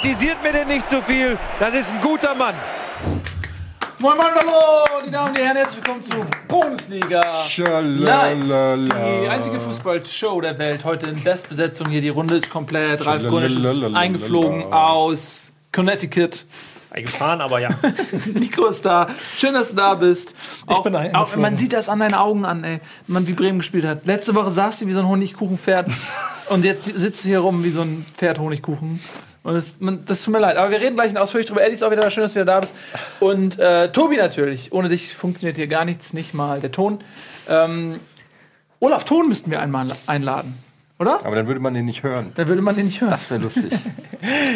Kritisiert mir denn nicht zu viel. Das ist ein guter Mann. Moin Moin Hallo, die Damen und Herren, herzlich willkommen zu Bundesliga Live. Die einzige Fußballshow der Welt. Heute in Bestbesetzung hier. Die Runde ist komplett. Ralf Grunisch ist eingeflogen aus Connecticut. Eingefahren, aber ja. Nico ist da. Schön, dass du da bist. Auch, bin da auch, man sieht das an deinen Augen an, ey. Man, wie Bremen gespielt hat. Letzte Woche saß du wie so ein Honigkuchenpferd. und jetzt sitzt du hier rum wie so ein Pferd Honigkuchen. Und das, man, das tut mir leid. Aber wir reden gleich ausführlich drüber. Eddie ist auch wieder da. Schön, dass du wieder da bist. Und äh, Tobi natürlich. Ohne dich funktioniert hier gar nichts. Nicht mal der Ton. Ähm, Olaf Ton müssten wir einmal einladen. Oder? Aber dann würde man den nicht hören. Dann würde man den nicht hören. Das wäre lustig.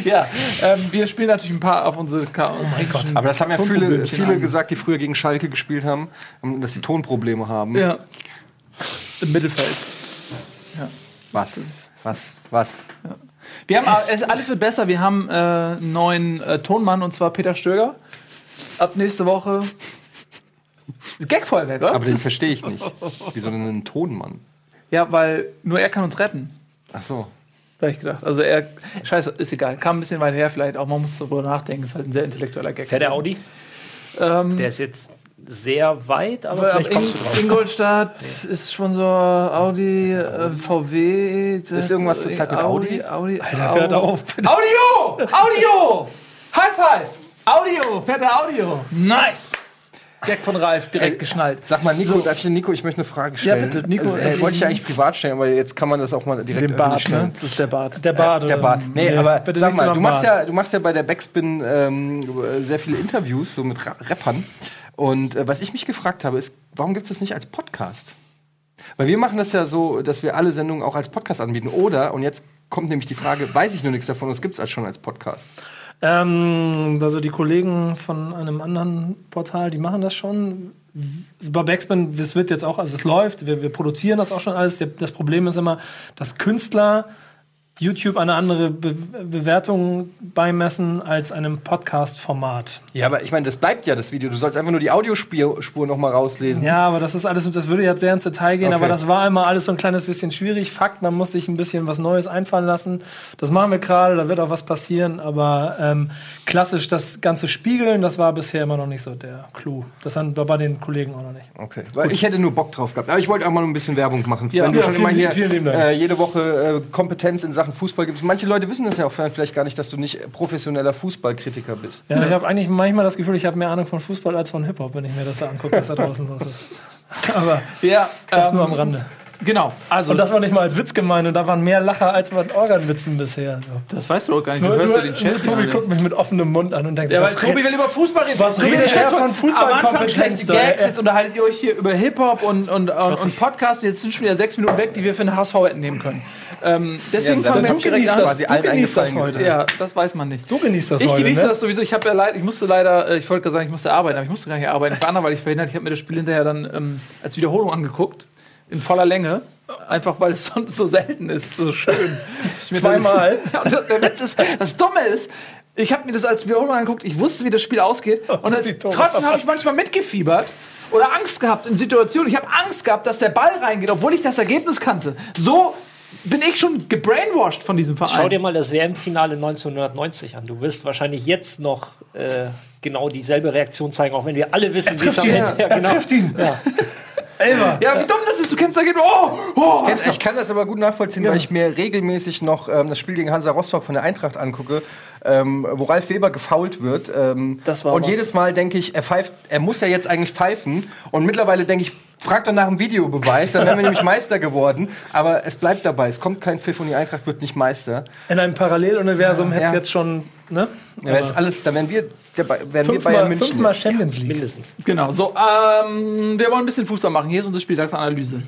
Ja, ähm, wir spielen natürlich ein paar auf unsere Ka oh mein Gott. Aber das haben ja viele, viele gesagt, die früher gegen Schalke gespielt haben, ähm, dass sie Tonprobleme haben. Ja. Im Mittelfeld. Was? Was? Was? Wir haben, es, alles wird besser. Wir haben äh, einen neuen äh, Tonmann und zwar Peter Stöger. Ab nächste Woche. Gagfeuerwerk, oder? Aber den verstehe ich nicht. Wieso denn ein Tonmann? Ja, weil nur er kann uns retten. Ach so. Da hab ich gedacht. Also er. Scheiße, ist egal. Kam ein bisschen weit her, vielleicht auch. Man muss darüber nachdenken. Ist halt ein sehr intellektueller Gag. Fährt der Audi? Ähm, Der ist jetzt sehr weit, aber aber vielleicht In, kommst du drauf. Ingolstadt ist Sponsor Audi, äh, VW. Ist irgendwas zurzeit mit Audi? Audi, Alter, hört auf. Audio! Audio! High five! Audio! Fährt der Audio! Nice! Gag von Ralf, direkt geschnallt. Sag mal, Nico, darf ich den Nico, ich möchte eine Frage stellen. bitte, Nico, Also, äh, wollte ich eigentlich privat stellen, aber jetzt kann man das auch mal direkt Den Bart, öffentlich ne? stellen. Das ist der Bart. Der Bart. Der oder- Bart. Nee, aber bitte sag mal, du machst, Bart. ja, du machst ja bei der Backspin ähm, sehr viele Interviews, so mit Ra Rappern. Und äh, was ich mich gefragt habe, ist, warum gibt es das nicht als Podcast? Weil wir machen das ja so, dass wir alle Sendungen auch als Podcast anbieten. Oder, und jetzt kommt nämlich die Frage, weiß ich nur nichts davon, das gibt es als schon als Podcast. Ähm, also die Kollegen von einem anderen Portal, die machen das schon. Bei Backspin, das wird jetzt auch, also es läuft, wir, wir produzieren das auch schon alles. Das Problem ist immer, dass Künstler YouTube eine andere Be Bewertung beimessen als einem Podcast-Format. Ja, aber ich meine, das bleibt ja das Video. Du sollst einfach nur die Audiospur Spur noch mal rauslesen. Ja, aber das ist alles, das würde jetzt sehr ins Detail gehen, Okay. aber das war immer alles so ein kleines bisschen schwierig. Fakt, man muss sich ein bisschen was Neues einfallen lassen. Das machen wir gerade, da wird auch was passieren, aber ähm, klassisch das ganze Spiegeln, das war bisher immer noch nicht so der Clou. Das haben wir bei den Kollegen auch noch nicht. Okay. Weil ich hätte nur Bock drauf gehabt. Aber ich wollte auch mal ein bisschen Werbung machen. Ja. Wenn du Ja, schon vielen immer hier äh, jede Woche äh, Kompetenz in Sachen Fußball gibst. Manche Leute wissen das ja auch vielleicht gar nicht, dass du nicht professioneller Fußballkritiker bist. Ja, ich habe eigentlich manchmal das Gefühl, ich habe mehr Ahnung von Fußball als von Hip-Hop, wenn ich mir das da angucke, was da draußen los ist. Aber Ja, das ähm, nur am Rande. Genau. Also, Und das war nicht mal als Witz gemeint und da waren mehr Lacher als bei Organwitzen bisher. So. das weißt du doch gar nicht. Du Nur, hörst nur, ja den Chat. Tobi guckt mich mit offenem Mund an und denkt, Ja, weil Tobi will über Fußball reden. Was redet er von Am Anfang Gags, jetzt unterhaltet ihr euch hier über Hip-Hop und, und, und, und Podcasts. Jetzt sind schon wieder sechs Minuten weg, die wir für den HSV hätten nehmen können. Ähm, deswegen Ja, fangen wir jetzt du direkt genießt an. das, du genießt das heute. Ja, das weiß man nicht. Du genießt das Ich heute, genieße ne? das sowieso. Ich ja leid, ich musste leider, äh, ich wollte gerade sagen, ich musste arbeiten, aber ich musste gar nicht arbeiten. Ich war anderweitig verhindert. Ich habe mir das Spiel hinterher dann ähm, als Wiederholung angeguckt. In voller Länge. Einfach weil es sonst so selten ist, so schön. Ich Zweimal? Ja, und der Witz ist, das Dumme ist, ich habe mir das als Wiederholung angeguckt, ich wusste, wie das Spiel ausgeht. Und das trotzdem habe ich manchmal mitgefiebert oder Angst gehabt in Situationen. Ich habe Angst gehabt, dass der Ball reingeht, obwohl ich das Ergebnis kannte. So bin ich schon gebrainwashed von diesem Verein. Schau dir mal das WM-Finale 1990 an. Du wirst wahrscheinlich jetzt noch äh, genau dieselbe Reaktion zeigen, auch wenn wir alle wissen, wie es am ihn. Ende ja, genau. Er trifft ihn. Elfer. Ja, wie dumm das ist, du kennst das Ergebnis. Oh, oh. Ich, ich kann das aber gut nachvollziehen, weil ich mir regelmäßig noch ähm, das Spiel gegen Hansa Rostock von der Eintracht angucke, ähm, wo Ralf Weber gefault wird. Ähm, Das war und was. jedes Mal denke ich, er pfeift, er muss ja jetzt eigentlich pfeifen. Und mittlerweile denke ich, frag doch nach dem Videobeweis, dann wären wir nämlich Meister geworden. Aber es bleibt dabei, es kommt kein Pfiff und die Eintracht wird nicht Meister. In einem Paralleluniversum hätte es Ja. jetzt schon, ne? Ja, das ist alles, da wären wir, der, wären wir Bayern Fünfmal, München. fünfmal Champions League. Mindestens. Genau, so, ähm, wir wollen ein bisschen Fußball machen. Hier ist unsere Spieltagsanalyse.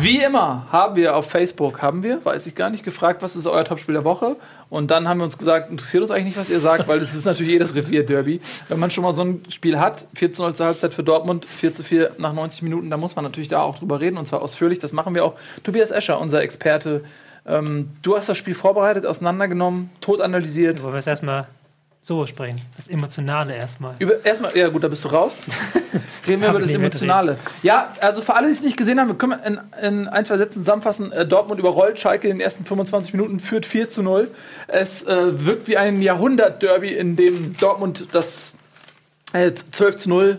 Wie immer haben wir auf Facebook, haben wir, weiß ich gar nicht, gefragt, was ist euer Topspiel der Woche? Und dann haben wir uns gesagt, interessiert uns eigentlich nicht, was ihr sagt, weil es ist natürlich eh das Revier-Derby. Wenn man schon mal so ein Spiel hat, 4 zu 0 zur Halbzeit für Dortmund, 4 zu 4 nach 90 Minuten, dann muss man natürlich da auch drüber reden und zwar ausführlich. Das machen wir auch. Tobias Escher, unser Experte, ähm, du hast das Spiel vorbereitet, auseinandergenommen, tot analysiert. Wollen wir es erstmal so sprechen. Das Emotionale erstmal. Über, erstmal, ja gut, da bist du raus. Reden wir über das Emotionale. Ja, also für alle, die es nicht gesehen haben, wir können in, in ein, zwei Sätzen zusammenfassen. Äh, Dortmund überrollt Schalke in den ersten 25 Minuten, führt 4 zu 0. Es äh, wirkt wie ein Jahrhundert-Derby, in dem Dortmund das äh, 12 zu 0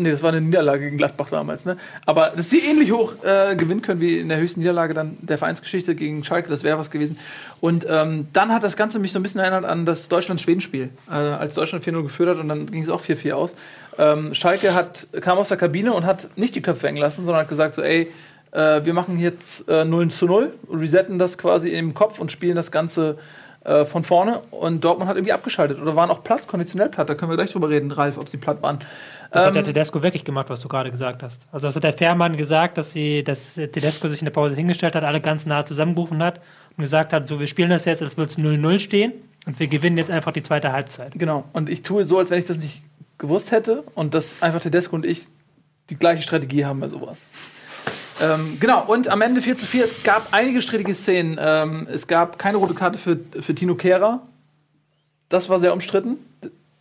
Nee, das war eine Niederlage gegen Gladbach damals, ne? Aber dass sie ähnlich hoch äh, gewinnen können wie in der höchsten Niederlage dann der Vereinsgeschichte gegen Schalke, das wäre was gewesen. Und ähm, dann hat das Ganze mich so ein bisschen erinnert an das Deutschland-Schweden-Spiel, äh, als Deutschland 4-0 geführt hat und dann ging es auch 4-4 aus. Ähm, Schalke hat, kam aus der Kabine und hat nicht die Köpfe hängen lassen, sondern hat gesagt so, ey, äh, wir machen jetzt äh, 0 zu 0, resetten das quasi im Kopf und spielen das Ganze äh, von vorne. Und Dortmund hat irgendwie abgeschaltet oder waren auch platt, konditionell platt. Da können wir gleich drüber reden, Ralf, ob sie platt waren. Das hat Ähm, der Tedesco wirklich gemacht, was du gerade gesagt hast. Also das hat der Fährmann gesagt, dass sie, dass Tedesco sich in der Pause hingestellt hat, alle ganz nah zusammengerufen hat und gesagt hat, so wir spielen das jetzt, als würde es 0-0 stehen und wir gewinnen jetzt einfach die zweite Halbzeit. Genau. Und ich tue so, als wenn ich das nicht gewusst hätte und dass einfach Tedesco und ich die gleiche Strategie haben bei sowas. Ähm, genau, und am Ende 4 zu 4, es gab einige strittige Szenen. Ähm, es gab keine rote Karte für, für Tino Kehrer. Das war sehr umstritten.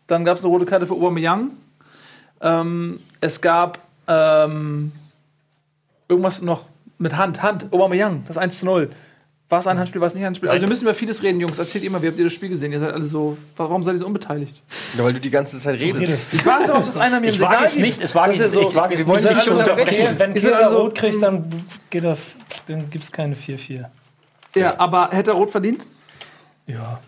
Dann gab es eine rote Karte für Aubameyang. Ähm, es gab ähm, irgendwas noch mit Hand. Hand, Aubameyang, das 1 zu 0. War es ein Handspiel, war es nicht ein Handspiel? Also wir müssen über vieles reden, Jungs. Erzählt ihr mal, wie habt ihr das Spiel gesehen? Ihr seid alle so, warum seid ihr so unbeteiligt? Ja, weil du die ganze Zeit redest. Ich warte darauf, dass einer mir Ich wage es nicht, es wage er es so, nicht, ich wage es wir wollen nicht, nicht unterbrechen. Wenn Kehrer also- rot kriegt, dann geht das, dann gibt es keine 4-4. Ja, aber hätte er rot verdient? Ja.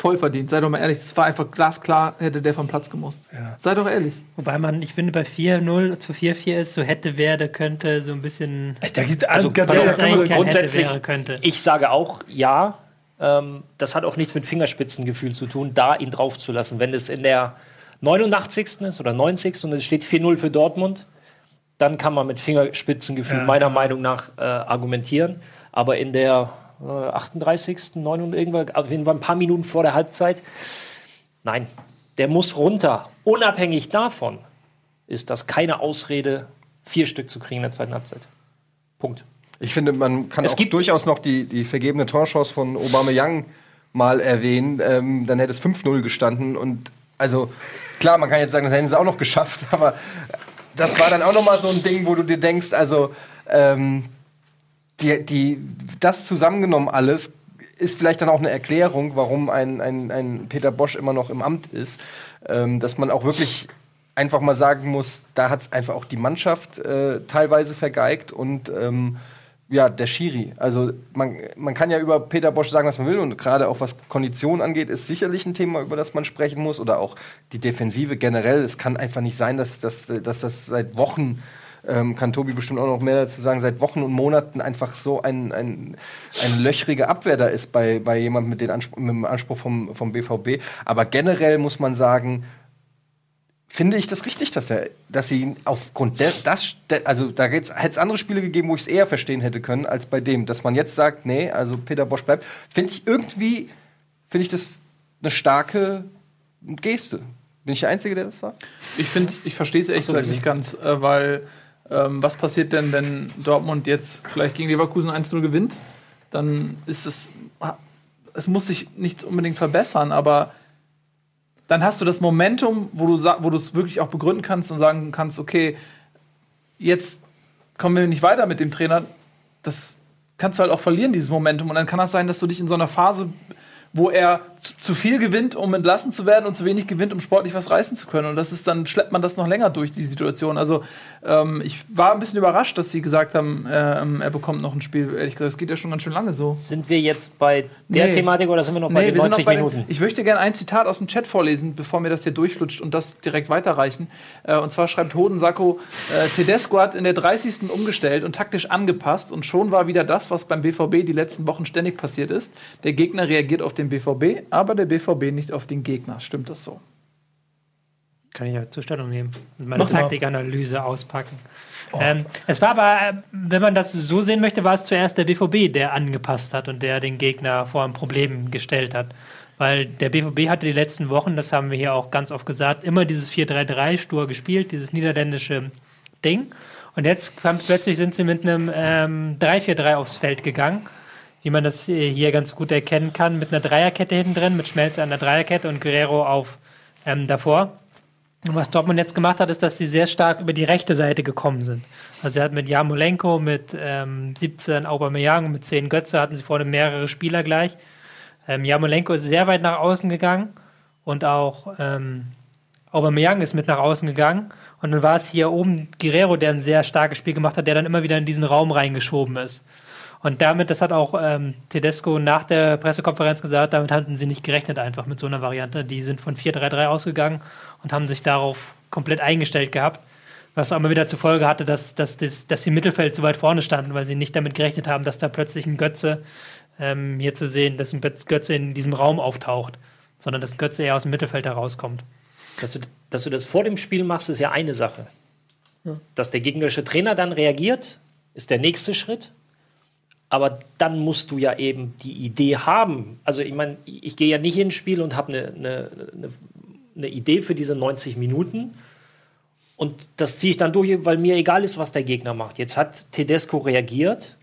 Voll verdient, sei doch mal ehrlich. Das war einfach glasklar, hätte der vom Platz gemusst. Ja. Sei doch ehrlich. Wobei man, ich finde, bei 4-0 zu 4-4 ist, so hätte, werde, könnte, so ein bisschen. Da gibt Also, ganz pardon, ehrlich, man- grundsätzlich- hätte, wäre, könnte. Ich sage auch ja. Ähm, das hat auch nichts mit Fingerspitzengefühl zu tun, da ihn draufzulassen. Wenn es in der 89. ist oder 90. und es steht 4-0 für Dortmund, dann kann man mit Fingerspitzengefühl Ja, meiner. Meinung nach äh, argumentieren. Aber in der äh, 38., 9 und irgendwann, auf jeden Fall ein paar Minuten vor der Halbzeit, nein, der muss runter. Unabhängig davon ist das keine Ausrede, vier Stück zu kriegen in der zweiten Halbzeit. Punkt. Ich finde, man kann Es auch gibt- durchaus noch die, die vergebene Torchance von Aubameyang mal erwähnen. Ähm, dann hätte es 5-0 gestanden. Und also, klar, man kann jetzt sagen, das hätten sie auch noch geschafft. Aber das war dann auch noch mal so ein Ding, wo du dir denkst, also, ähm, die, die, das zusammengenommen alles ist vielleicht dann auch eine Erklärung, warum ein, ein, ein Peter Bosch immer noch im Amt ist. Ähm, dass man auch wirklich einfach mal sagen muss, da hat es einfach auch die Mannschaft äh, teilweise vergeigt und ähm, ja, der Schiri. Also man, man kann ja über Peter Bosch sagen, was man will und gerade auch was Kondition angeht, ist sicherlich ein Thema, über das man sprechen muss oder auch die Defensive generell. Es kann einfach nicht sein, dass, dass, dass das seit Wochen ähm, kann Tobi bestimmt auch noch mehr dazu sagen, seit Wochen und Monaten einfach so ein, ein, eine löchrige Abwehr da ist bei, bei jemandem mit, den Anspruch, mit dem Anspruch vom, vom BVB. Aber generell muss man sagen, finde ich das richtig, dass er, dass sie ihn aufgrund der, das, der, also da hätte es andere Spiele gegeben, wo ich es eher verstehen hätte können, als bei dem, dass man jetzt sagt, nee, also Peter Bosch bleibt, finde ich irgendwie, finde ich das eine starke Geste. Bin ich der Einzige, der das sagt? Ich, find's- ich verstehe es ehrlich gesagt nicht ganz, äh, weil ähm, was passiert denn, wenn Dortmund jetzt vielleicht gegen Leverkusen 1-0 gewinnt? Dann ist es, es muss sich nicht unbedingt verbessern, aber dann hast du das Momentum, wo du wo du es wirklich auch begründen kannst und sagen kannst, okay, jetzt kommen wir nicht weiter mit dem Trainer. Das kannst du halt auch verlieren, dieses Momentum. Und dann kann das sein, dass du dich in so einer Phase, wo er zu, viel gewinnt, um entlassen zu werden und zu wenig gewinnt, um sportlich was reißen zu können. Und das ist dann, schleppt man das noch länger durch, die Situation. Also ähm, ich war ein bisschen überrascht, dass sie gesagt haben, ähm, er bekommt noch ein Spiel. Ehrlich gesagt, es geht ja schon ganz schön lange so. Sind wir jetzt bei der Nee. Thematik oder sind wir noch bei den wir sind 90 noch bei den- Minuten? Ich möchte gerne ein Zitat aus dem Chat vorlesen, bevor mir das hier durchflutscht und das direkt weiterreichen. Äh, und zwar schreibt Hodensacco, äh, Tedesco hat in der 30. umgestellt und taktisch angepasst und schon war wieder das, was beim BVB die letzten Wochen ständig passiert ist. Der Gegner reagiert auf den BVB, aber der BVB nicht auf den Gegner. Stimmt das so? Kann ich ja Zustellung nehmen und meine Mach mal. Taktikanalyse auspacken. Ähm, es war aber, äh, wenn man das so sehen möchte, war es zuerst der BVB, der angepasst hat und der den Gegner vor ein Problem gestellt hat. Weil der BVB hatte die letzten Wochen, das haben wir hier auch ganz oft gesagt, immer dieses 4-3-3 stur gespielt, dieses niederländische Ding. Und jetzt plötzlich sind sie mit einem ähm, 3-4-3 aufs Feld gegangen. Wie man das hier ganz gut erkennen kann, mit einer Dreierkette hinten drin, mit Schmelzer an der Dreierkette und Guerrero auf ähm, davor. Und was Dortmund jetzt gemacht hat, ist, dass sie sehr stark über die rechte Seite gekommen sind. Also er hat mit Jamolenko, mit ähm, 17 Aubameyang, mit 10 Götze hatten sie vorne mehrere Spieler gleich. Ähm, Jamolenko ist sehr weit nach außen gegangen und auch ähm, Aubameyang ist mit nach außen gegangen. Und dann war es hier oben Guerrero, der ein sehr starkes Spiel gemacht hat, der dann immer wieder in diesen Raum reingeschoben ist. Und damit, das hat auch ähm, Tedesco nach der Pressekonferenz gesagt, damit hatten sie nicht gerechnet einfach mit so einer Variante. Die sind von 4-3-3 ausgegangen und haben sich darauf komplett eingestellt gehabt. Was auch immer wieder zur Folge hatte, dass, dass, dass, dass sie im Mittelfeld zu weit vorne standen, weil sie nicht damit gerechnet haben, dass da plötzlich ein Götze ähm, hier zu sehen, dass ein Götze in diesem Raum auftaucht, sondern dass Götze eher aus dem Mittelfeld herauskommt. Dass du, dass du das vor dem Spiel machst, ist ja eine Sache. Dass der gegnerische Trainer dann reagiert, ist der nächste Schritt. Aber dann musst du ja eben die Idee haben. Also ich meine, ich gehe ja nicht ins Spiel und habe eine, eine, eine, eine Idee für diese 90 Minuten. Und das ziehe ich dann durch, weil mir egal ist, was der Gegner macht. Jetzt hat Tedesco reagiert.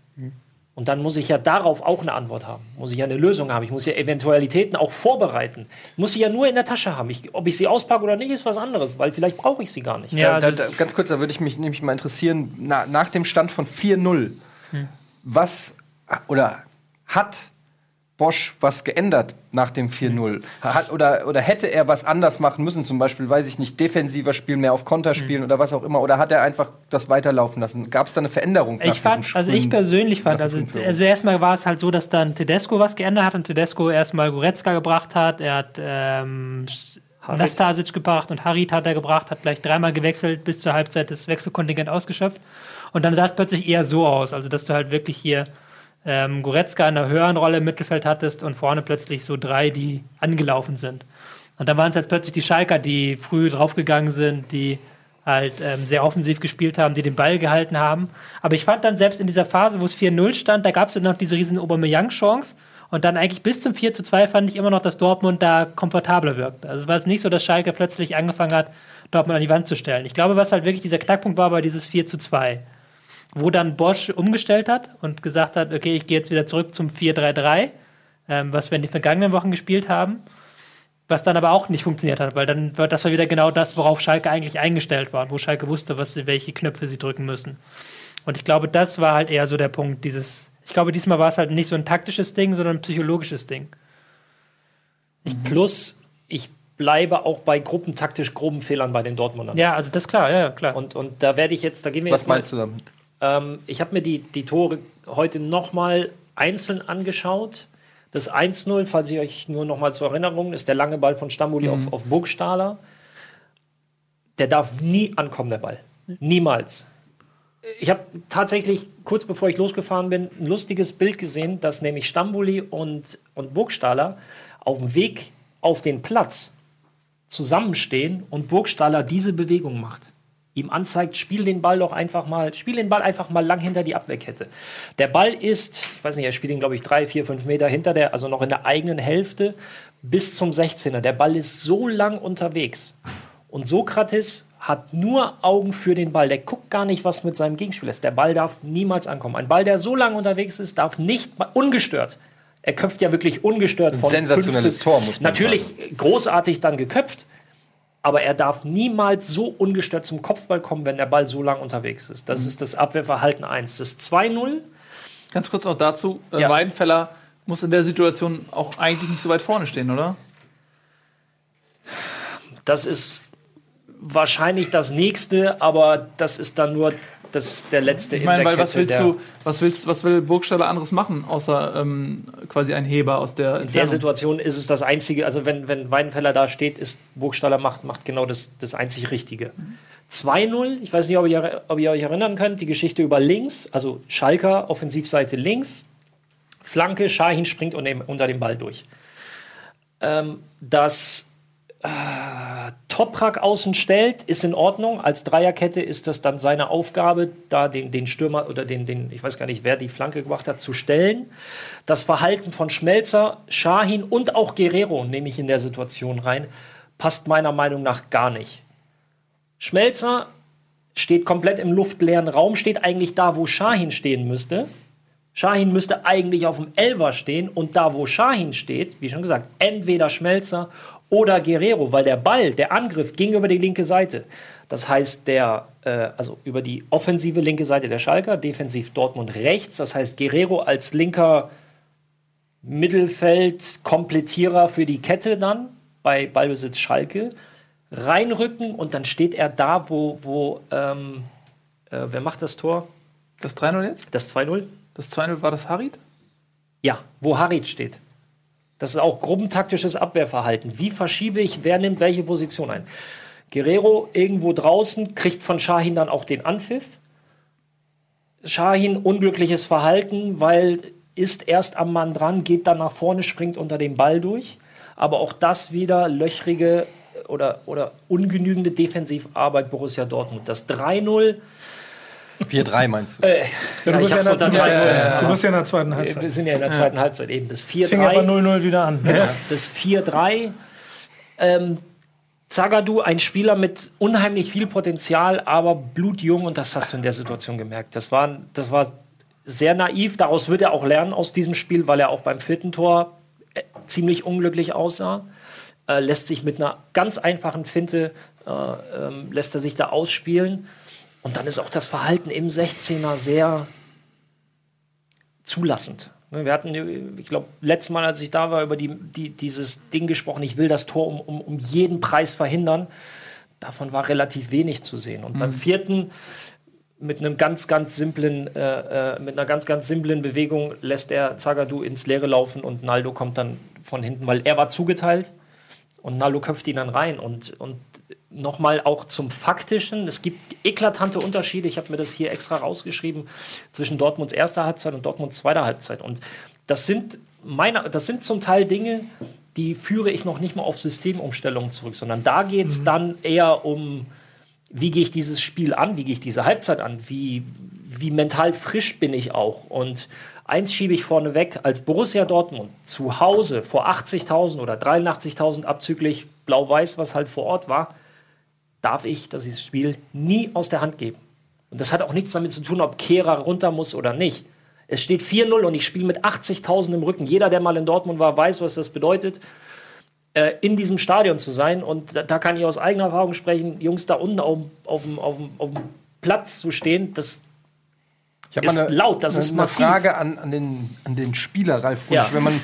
Und dann muss ich ja darauf auch eine Antwort haben. Muss ich ja eine Lösung haben. Ich muss ja Eventualitäten auch vorbereiten. Muss sie ja nur in der Tasche haben. Ich, ob ich sie auspacke oder nicht, ist was anderes, weil vielleicht brauche ich sie gar nicht. Ja, da, also da, da, ganz kurz, da würde ich mich nämlich mal interessieren, na, nach dem Stand von 4-0, was oder hat Bosch was geändert nach dem 4-0? Hat, oder, oder hätte er was anders machen müssen? Zum Beispiel, weiß ich nicht, defensiver spielen, mehr auf Konter spielen oder was auch immer? Oder hat er einfach das weiterlaufen lassen? Gab es da eine Veränderung? nach Ich fand, diesem also ich persönlich fand, also, also erstmal war es halt so, dass dann Tedesco was geändert hat und Tedesco erstmal Goretzka gebracht hat, er hat ähm, Nastasic gebracht und Harit hat er gebracht, hat gleich dreimal gewechselt, bis zur Halbzeit das Wechselkontingent ausgeschöpft. Und dann sah es plötzlich eher so aus, also dass du halt wirklich hier ähm, Goretzka in einer höheren Rolle im Mittelfeld hattest und vorne plötzlich so drei, die angelaufen sind. Und dann waren es jetzt plötzlich die Schalker, die früh draufgegangen sind, die halt ähm, sehr offensiv gespielt haben, die den Ball gehalten haben. Aber ich fand dann selbst in dieser Phase, wo es 4-0 stand, da gab es dann noch diese riesen Aubameyang-Chance. Und dann eigentlich bis zum 4 zu 2 fand ich immer noch, dass Dortmund da komfortabler wirkt. Also es war jetzt nicht so, dass Schalke plötzlich angefangen hat, Dortmund an die Wand zu stellen. Ich glaube, was halt wirklich dieser Knackpunkt war, war dieses 4 zu 2 wo dann Bosch umgestellt hat und gesagt hat, okay, ich gehe jetzt wieder zurück zum 4-3-3, ähm, was wir in den vergangenen Wochen gespielt haben, was dann aber auch nicht funktioniert hat, weil dann war das war wieder genau das, worauf Schalke eigentlich eingestellt war, wo Schalke wusste, was, sie- welche Knöpfe sie drücken müssen. Und ich glaube, das war halt eher so der Punkt, dieses, ich glaube, diesmal war es halt nicht so ein taktisches Ding, sondern ein psychologisches Ding. Plus, ich bleibe auch bei gruppentaktisch groben Fehlern bei den Dortmundern. Ja, also das ist klar, ja, ja, klar. Und, und da werde ich jetzt, da gehen wir Was jetzt mal meinst du damit? Ähm, ich habe mir die, die Tore heute nochmal einzeln angeschaut. Das 1-0, falls ich euch nur nochmal zur Erinnerung, ist der lange Ball von Stambuli auf, auf Burgstaller. Der darf nie ankommen, der Ball. Niemals. Ich habe tatsächlich kurz bevor ich losgefahren bin ein lustiges Bild gesehen, dass nämlich Stambuli und, und Burgstaller auf dem Weg auf den Platz zusammenstehen und Burgstaller diese Bewegung macht. Ihm anzeigt, spiel den Ball doch einfach mal, spiel den Ball einfach mal lang hinter die Abwehrkette. Der Ball ist, ich weiß nicht, er spielt ihn, glaube ich, drei, vier, fünf Meter hinter der, also noch in der eigenen Hälfte bis zum 16er. Der Ball ist so lang unterwegs. Und Sokrates hat nur Augen für den Ball. Der guckt gar nicht, was mit seinem Gegenspieler ist. Der Ball darf niemals ankommen. Ein Ball, der so lang unterwegs ist, darf nicht mal ungestört. Er köpft ja wirklich ungestört von Sensationelles 50 Tor, muss man Natürlich großartig dann geköpft, aber er darf niemals so ungestört zum Kopfball kommen, wenn der Ball so lang unterwegs ist. Das ist das Abwehrverhalten 1. Das 2-0, Ganz kurz noch dazu: äh, Ja. Weidenfeller muss in der Situation auch eigentlich nicht so weit vorne stehen, oder? das ist wahrscheinlich das nächste, aber das ist dann nur das, der letzte Ich meine, weil was Kette, willst der- du, was willst, was will Burgstaller anderes machen, außer ähm, quasi ein Heber aus der In der Entfernung? Situation ist es das Einzige, also wenn, wenn Weidenfeller da steht, ist Burgstaller macht, macht genau das, das einzig Richtige. 2-0, ich weiß nicht, ob ihr, ob ihr euch erinnern könnt, die Geschichte über links, also Schalker, Offensivseite links, Flanke, Schahin springt unter dem, Ball durch. Ähm, dass äh, Toprak außen stellt, ist in Ordnung. Als Dreierkette ist das dann seine Aufgabe, da den, den Stürmer oder den, den, ich weiß gar nicht, wer die Flanke gemacht hat, zu stellen. Das Verhalten von Schmelzer, Schahin und auch Guerrero, nehme ich in der Situation rein, passt meiner Meinung nach gar nicht. Schmelzer steht komplett im luftleeren Raum, steht eigentlich da, wo Schahin stehen müsste. Shahin müsste eigentlich auf dem Elver stehen und da, wo Shahin steht, wie schon gesagt, entweder Schmelzer oder Guerrero, weil der Ball, der Angriff ging über die linke Seite. Das heißt, der, äh, also über die offensive linke Seite der Schalker, defensiv Dortmund rechts. Das heißt, Guerrero als linker Mittelfeld-Komplettierer für die Kette dann bei Ballbesitz Schalke reinrücken und dann steht er da, wo, wo ähm, äh, wer macht das Tor? Das 3-0 jetzt? Das 2-0? Das 2-0 war das Harid? Ja, wo Harit steht. Das ist auch gruppentaktisches Abwehrverhalten. Wie verschiebe ich, wer nimmt welche Position ein? Guerrero irgendwo draußen kriegt von Shahin dann auch den Anpfiff. Shahin unglückliches Verhalten, weil ist erst am Mann dran, geht dann nach vorne, springt unter den Ball durch. Aber auch das wieder löchrige oder, oder ungenügende Defensivarbeit Borussia Dortmund. Das 3-0 4-3 meinst du? Äh, Ja, du, ja, bist ja in der, unter du, bist, 3-0. du bist ja in der zweiten Wir Halbzeit. sind ja in der zweiten Halbzeit eben. Das Es fing aber 4-3. 0-0 wieder an. Genau, das 4-3. Ähm, Zagadou, ein Spieler mit unheimlich viel Potenzial, aber blutjung und das hast du in der Situation gemerkt. Das war, das war sehr naiv. Daraus wird er auch lernen aus diesem Spiel, weil er auch beim vierten Tor äh, ziemlich unglücklich aussah. Äh, lässt sich mit einer ganz einfachen Finte, äh, ähm, lässt er sich da ausspielen. Und dann ist auch das Verhalten im 16er sehr zulassend. Ne, Wir hatten, ich glaube, letztes Mal, als ich da war, über die, die, dieses Ding gesprochen, ich will das Tor um, um, um jeden Preis verhindern. Davon war relativ wenig zu sehen. Und beim vierten, mit einem ganz, ganz simplen, äh, äh, mit einer ganz, ganz simplen Bewegung lässt er Zagadou ins Leere laufen und Naldo kommt dann von hinten, weil er war zugeteilt und Naldo köpft ihn dann rein. Und, und nochmal auch zum Faktischen, es gibt eklatante Unterschiede, ich habe mir das hier extra rausgeschrieben, zwischen Dortmunds erster Halbzeit und Dortmunds zweiter Halbzeit. Und das sind, meine, das sind zum Teil Dinge, die führe ich noch nicht mal auf Systemumstellungen zurück, sondern da geht es dann eher um, wie gehe ich dieses Spiel an, wie gehe ich diese Halbzeit an, wie, wie mental frisch bin ich auch. Und eins schiebe ich vorneweg, als Borussia Dortmund zu Hause vor 80.000 oder 83.000 abzüglich Blau-Weiß, was halt vor Ort war, darf ich dieses Spiel nie aus der Hand geben. Und das hat auch nichts damit zu tun, ob Kehrer runter muss oder nicht. Es steht 4-0 und ich spiele mit 80.000 im Rücken. Jeder, der mal in Dortmund war, weiß, was das bedeutet, äh, in diesem Stadion zu sein. Und da, da kann ich aus eigener Erfahrung sprechen, Jungs da unten auf, auf, dem- auf, dem- auf dem Platz zu stehen, das Ist eine, laut, das eine, ist eine massiv. Frage an, an, den, an den Spieler Ralf Funsch. Ja. Wenn man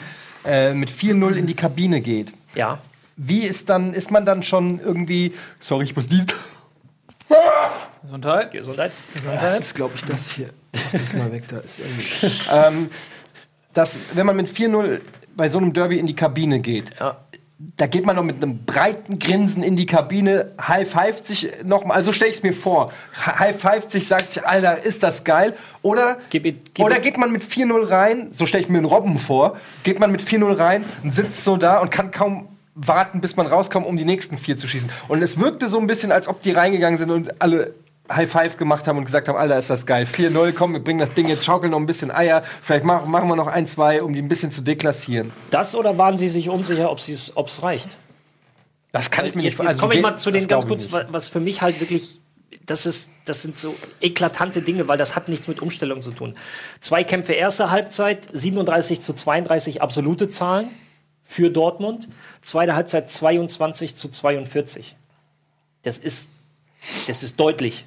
äh, mit 4-0 in die Kabine geht, ja. Wie ist dann, ist man dann schon irgendwie, sorry, ich muss dies. Gesundheit. Gesundheit. Das ist, glaube ich, das hier. Mach das mal weg, da ist irgendwie. ähm, dass, wenn man mit 4-0 bei so einem Derby in die Kabine geht, Ja. da geht man noch mit einem breiten Grinsen in die Kabine, high five sich nochmal, also stelle ich es mir vor, high five sich, sagt sich, Alter, ist das geil? Oder, Gib it- gib oder geht man mit 4-0 rein, so stelle ich mir einen Robben vor, geht man mit 4-0 rein und sitzt so da und kann kaum warten, bis man rauskommt, um die nächsten vier zu schießen. Und es wirkte so ein bisschen, als ob die reingegangen sind und alle High Five gemacht haben und gesagt haben, Alter, ist das geil. 4-0, komm, wir bringen das Ding jetzt, schaukeln noch ein bisschen Eier. Vielleicht machen, machen wir noch ein, zwei, um die ein bisschen zu deklassieren. Das oder waren Sie sich unsicher, ob es reicht? Das kann ich mir Jetzt, nicht jetzt komme ich mal zu den ganz kurz, was für mich halt wirklich, das ist, das sind so eklatante Dinge, weil das hat nichts mit Umstellung zu tun. Zwei Kämpfe erste Halbzeit, 37 zu 32 absolute Zahlen für Dortmund. Zweite Halbzeit 22 zu 42. Das ist, das ist deutlich.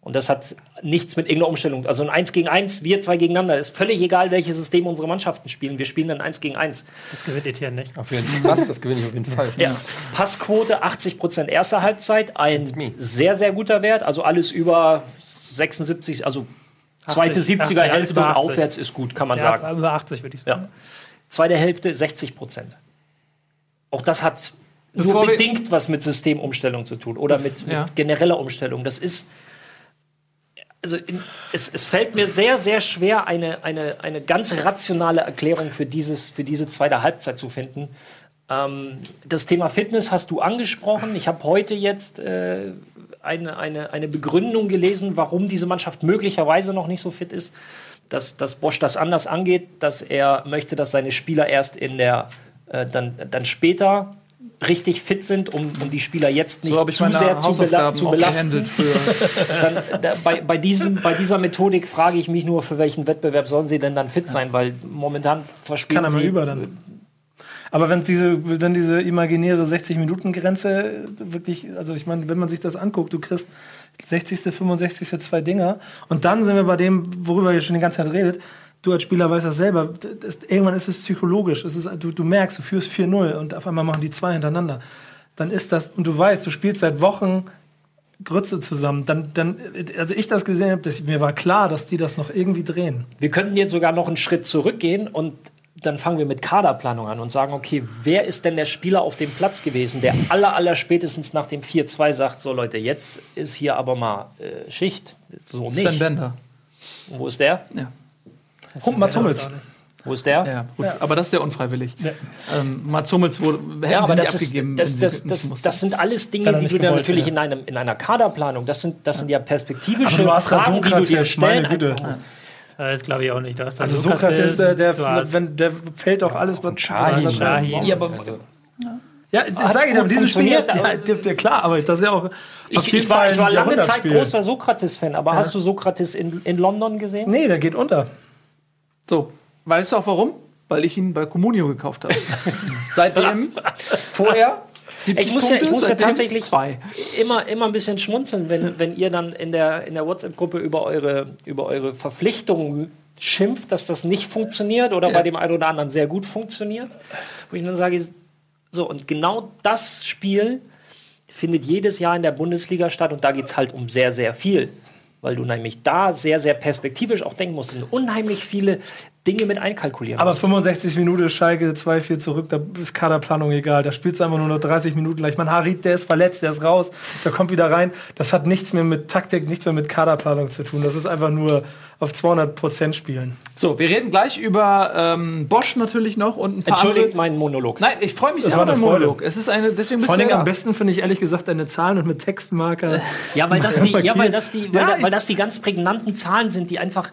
Und das hat nichts mit irgendeiner Umstellung. Also ein 1 gegen 1, wir zwei gegeneinander. Ist völlig egal, welches System unsere Mannschaften spielen. Wir spielen dann 1 gegen 1. Das gewinnt Etienne nicht. Auf jeden Fall. Was? Das gewinne ich auf jeden Fall. Ja. Passquote 80 Prozent erster Halbzeit, ein sehr, sehr guter Wert. Also alles über 76, also zweite 80, 70er Hälfte und über 80. aufwärts ist gut, kann man Ja, sagen. über 80 würde ich sagen. Ja. Zweite Hälfte 60 Prozent. Auch das hat Bevor nur bedingt was mit Systemumstellung zu tun oder mit, mit Ja. genereller Umstellung. Das ist. Also in, es, es fällt mir sehr, sehr schwer, eine, eine, eine ganz rationale Erklärung für, dieses, für diese zweite Halbzeit zu finden. Ähm, das Thema Fitness hast du angesprochen. Ich habe heute jetzt äh, eine, eine, eine Begründung gelesen, warum diese Mannschaft möglicherweise noch nicht so fit ist. Dass, dass Bosch das anders angeht, dass er möchte, dass seine Spieler erst in der, äh, dann, dann später richtig fit sind, um, um die Spieler jetzt nicht So zu sehr zu, bela zu belasten. Dann, da, bei, bei, diesem, bei dieser Methodik frage ich mich nur, für welchen Wettbewerb sollen sie denn dann fit sein, weil momentan verspielen Kann er mal sie über dann. Aber wenn diese, dann diese imaginäre 60-Minuten-Grenze wirklich, also ich meine, wenn man sich das anguckt, du kriegst 60., 65. zwei Dinger und dann sind wir bei dem, worüber ihr schon die ganze Zeit redet. Du als Spieler weißt das selber. Das, irgendwann ist es psychologisch. Es ist, du, du merkst, du führst 4-0 und auf einmal machen die zwei hintereinander. Dann ist das, und du weißt, du spielst seit Wochen Grütze zusammen. Dann, dann, also ich das gesehen habe, mir war klar, dass die das noch irgendwie drehen. Wir könnten jetzt sogar noch einen Schritt zurückgehen und dann fangen wir mit Kaderplanung an und sagen, okay, wer ist denn der Spieler auf dem Platz gewesen, der aller, aller spätestens nach dem 4-2 sagt, so Leute, jetzt ist hier aber mal äh, Schicht. So Sven nicht. Bender. Wo ist der? Ja. Hum, Mats Hummels. Wo ist der? Ja, gut. Aber das ist ja unfreiwillig. Ähm, Mats Hummels wurde Ja, aber sie nicht das, ist, abgegeben. das, wenn das, das, mussten. das sind alles Dinge, die du dann natürlich ja. in, einem, in einer Kaderplanung, das sind, das sind ja perspektivische Aber du hast da Fragen, die du dir stellen. meine Güte. einfach musst. Das glaube ich auch nicht. Da ist Also Sokrates, der, der, wenn, der fällt auch alles, was Shahin. Shahin. Ja, aber Ja, das sage ich dir, dieses Spiel, ja, ja, ja, klar, aber das ist ja auch auf ich, jeden ich, war, Fall ich war lange Zeit großer Sokrates-Fan, aber hast du Sokrates in, in London gesehen? Nee, der geht unter. So, weißt du auch warum? Weil ich ihn bei Comunio gekauft habe. Seitdem, vorher, 70 Ich muss ja- ich muss ja tatsächlich- zwei. immer, immer ein bisschen schmunzeln, wenn, wenn ihr dann in der, in der WhatsApp-Gruppe über eure, über eure Verpflichtungen schimpft, dass das nicht funktioniert oder bei dem einen oder anderen sehr gut funktioniert. Wo ich dann sage, so, und genau das Spiel findet jedes Jahr in der Bundesliga statt und da geht es halt um sehr, sehr viel. Weil du nämlich da sehr, sehr perspektivisch auch denken musst und unheimlich viele Dinge mit einkalkulieren Aber musst. 65 Minuten Schalke 2-4 zurück, da ist Kaderplanung egal. Da spielst du einfach nur noch 30 Minuten gleich. Man, Harit, der ist verletzt, der ist raus, der kommt wieder rein. Das hat nichts mehr mit Taktik, nichts mehr mit Kaderplanung zu tun. Das ist einfach nur auf 200 Prozent spielen. So, wir reden gleich über ähm, Bosch natürlich noch und ein paar Entschuldigt andere. meinen Monolog. Nein, ich freue mich Das sehr war auf den. Monolog. Es ist eine, deswegen bist Vor du allem ja am besten finde ich ehrlich gesagt deine Zahlen und mit Textmarker. Ja, weil das die, ja, weil das die, weil, Ja, da- weil das die ganz prägnanten Zahlen sind, die einfach.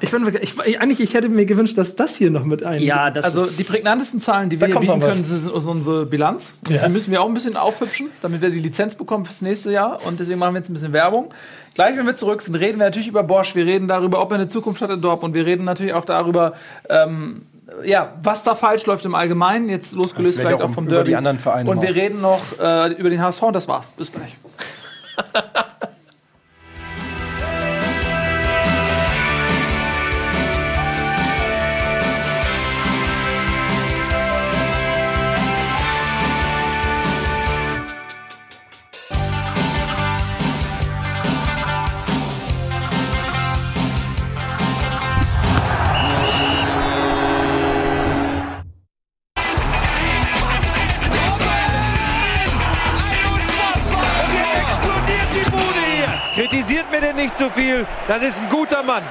Ich bin ich, eigentlich, ich hätte mir gewünscht, dass das hier noch mit ein. Ja, das Also ist, die prägnantesten Zahlen, die wir hier bieten können, sind unsere Bilanz. Und Ja. Die müssen wir auch ein bisschen aufhübschen, damit wir die Lizenz bekommen fürs nächste Jahr. Und deswegen machen wir jetzt ein bisschen Werbung. Gleich, wenn wir zurück sind, reden wir natürlich über Bosch. Wir reden darüber, ob er eine Zukunft hat in Dortmund. Wir reden natürlich auch darüber, ähm, ja, was da falsch läuft im Allgemeinen. Jetzt losgelöst Vielleicht vielleicht auch auch vom über Derby. die anderen Vereine Und wir reden noch äh, über den HSV. Und das war's. Bis gleich. zu viel. Das ist ein guter Mann.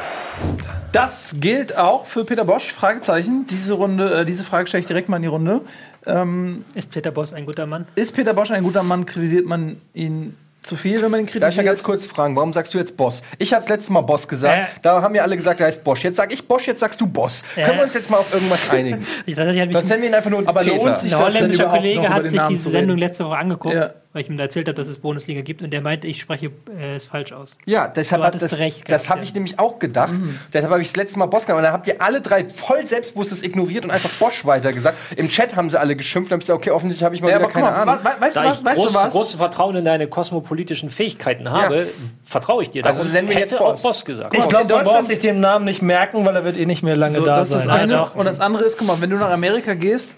Das gilt auch für Peter Bosch. Fragezeichen. Diese Runde, äh, diese Frage stelle ich direkt mal in die Runde. Ähm, Ist Peter Boss ein guter Mann? ist Peter Bosch ein guter Mann? Kritisiert man ihn zu viel, wenn man ihn Darf ich kritisiert? ja ganz kurz fragen, warum sagst du jetzt Boss? Ich habe letztes Mal Boss gesagt, Äh. da haben ja alle gesagt, er heißt Bosch. Jetzt sag ich Bosch, jetzt sagst du Boss. Äh. Können wir uns jetzt mal auf irgendwas einigen? Ich dachte, ich Sonst nennen wir ihn einfach nur Aber Peter. lohnt sich Ein das denn holländischer überhaupt Kollege hat sich diese? Sendung letzte Woche angeguckt, Ja. Weil ich ihm da erzählt habe, dass es Bundesliga gibt und der meinte, ich spreche äh, es falsch aus. Ja, deshalb Du hattest das, recht das habe ja. ich nämlich auch gedacht. Deshalb habe ich das letzte Mal Boss genannt. Und dann habt ihr alle drei voll selbstbewusstes ignoriert und einfach Bosch weitergesagt. Im Chat haben sie alle geschimpft. Dann hab ich gesagt, okay, offensichtlich habe ich mal Ja, wieder aber guck keine mal, Ahnung. we- weißt du Da was? ich Weißt du groß, was? großes Vertrauen in deine kosmopolitischen Fähigkeiten habe, vertraue ich dir. Also Darum nennen wir jetzt auch Boss. Boss gesagt. Ich glaube, braucht Deutschland- sich den Namen nicht merken, weil er wird eh nicht mehr lange So, da das ist sein. das eine. Ja, und das andere ist, guck mal, wenn du nach Amerika gehst,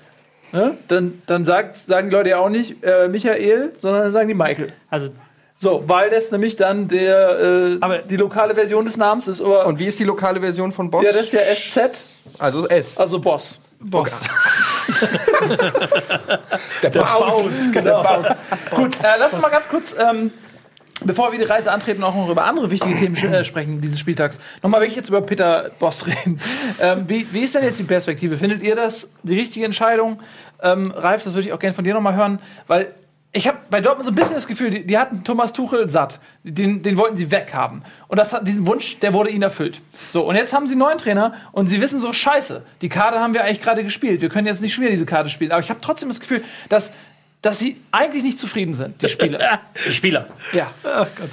ne, dann, dann sagt, sagen die Leute ja auch nicht äh, Michael, sondern dann sagen die Michael. Also So, weil das nämlich dann der, äh, Aber- die lokale Version des Namens ist. Oder, Und wie ist die lokale Version von Boss? ja, das ist ja SZ, also S. also Boss. Boss. der Baus. Genau. Gut, äh, lass uns mal ganz kurz, ähm, bevor wir die Reise antreten, auch noch über andere wichtige Themen äh, sprechen dieses Spieltags. Nochmal will ich jetzt über Peter Boss reden. Ähm, wie, wie ist denn jetzt die Perspektive? Findet ihr das die richtige Entscheidung? Ähm, Ralf, das würde ich auch gerne von dir nochmal hören, weil ich habe bei Dortmund so ein bisschen das Gefühl, die, die hatten Thomas Tuchel satt. Den, den wollten sie weghaben. Und das hat, diesen Wunsch, der wurde ihnen erfüllt. So, und jetzt haben sie einen neuen Trainer und sie wissen so, scheiße, die Karte haben wir eigentlich gerade gespielt. Wir können jetzt nicht schon wieder diese Karte spielen. Aber ich habe trotzdem das Gefühl, dass dass sie eigentlich nicht zufrieden sind, die Spieler. Die Spieler. ja. Ach Gott.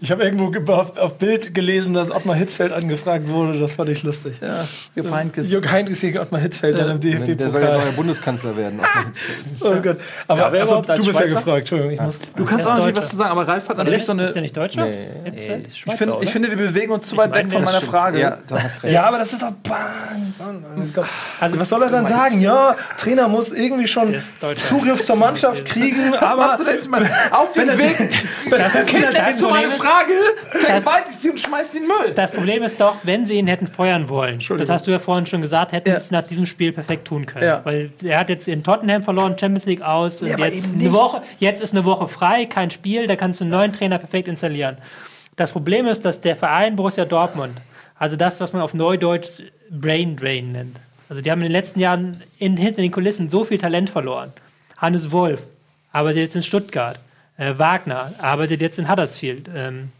Ich habe irgendwo ge- auf, auf Bild gelesen, dass Ottmar Hitzfeld angefragt wurde. Das fand ich lustig. ja. Jupp Heynckes. Jörg Heinrichs gegen Ottmar Hitzfeld dann im Der soll ja DFB-Pokal. neuer Bundeskanzler werden. Jetzt. Oh Gott. Aber Ja, also, du bist ja gefragt. Entschuldigung, ich muss. Du kannst auch natürlich was zu sagen, aber Ralf hat natürlich so Ist der eine. nicht Deutscher? Nee. Hitzfeld? Ich, find, ich finde, wir bewegen uns zu weit weg von meiner Frage. Ja, du hast recht. Ja, aber das ist doch. Bang. Also, was soll er dann sagen? Ja, Trainer muss irgendwie schon. Zugriff zur Mannschaft kriegen, aber. Machst du das mal auf den Weg? Das, Kind meine Frage, vergewaltigst sie und schmeißt den Müll. das Problem ist doch, wenn sie ihn hätten feuern wollen, das hast du ja vorhin schon gesagt, hätten Ja. sie es nach diesem Spiel perfekt tun können. Ja. Weil er hat jetzt in Tottenham verloren, Champions League aus. Und aber jetzt, eine. Woche, jetzt ist eine Woche frei, kein Spiel, da kannst du einen neuen Trainer perfekt installieren. Das Problem ist, dass der Verein Borussia Dortmund, also das, was man auf Neudeutsch Brain Drain nennt, also die haben in den letzten Jahren in, hinter den Kulissen so viel Talent verloren. Hannes Wolf arbeitet jetzt in Stuttgart. Äh, Wagner arbeitet jetzt in Huddersfield. Ähm,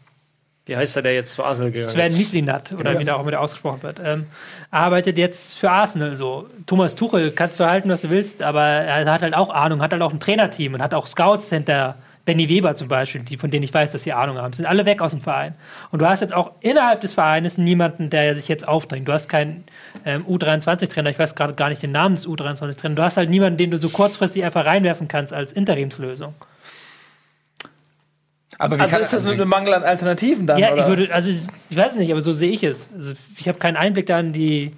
Wie heißt der, der jetzt zu Arsenal gegangen Sven ist? Mislinat, oder wie der auch immer der ausgesprochen wird, ähm, arbeitet jetzt für Arsenal so. Thomas Tuchel kannst du halten, was du willst, aber er hat halt auch Ahnung, hat halt auch ein Trainerteam und hat auch Scouts hinter Benny Weber zum Beispiel, die, von denen ich weiß, dass sie Ahnung haben. Sind alle weg aus dem Verein. Und du hast jetzt auch innerhalb des Vereines niemanden, der sich jetzt aufdrängt. Du hast keinen ähm, U23-Trainer, ich weiß gerade gar nicht den Namen des U23-Trainers. Du hast halt niemanden, den du so kurzfristig einfach reinwerfen kannst als Interimslösung. Aber wie Also kann, ist das nur ein Mangel an Alternativen dann? Ja, oder? ich würde, also ich weiß nicht, aber so sehe ich es. Also ich habe keinen Einblick da in die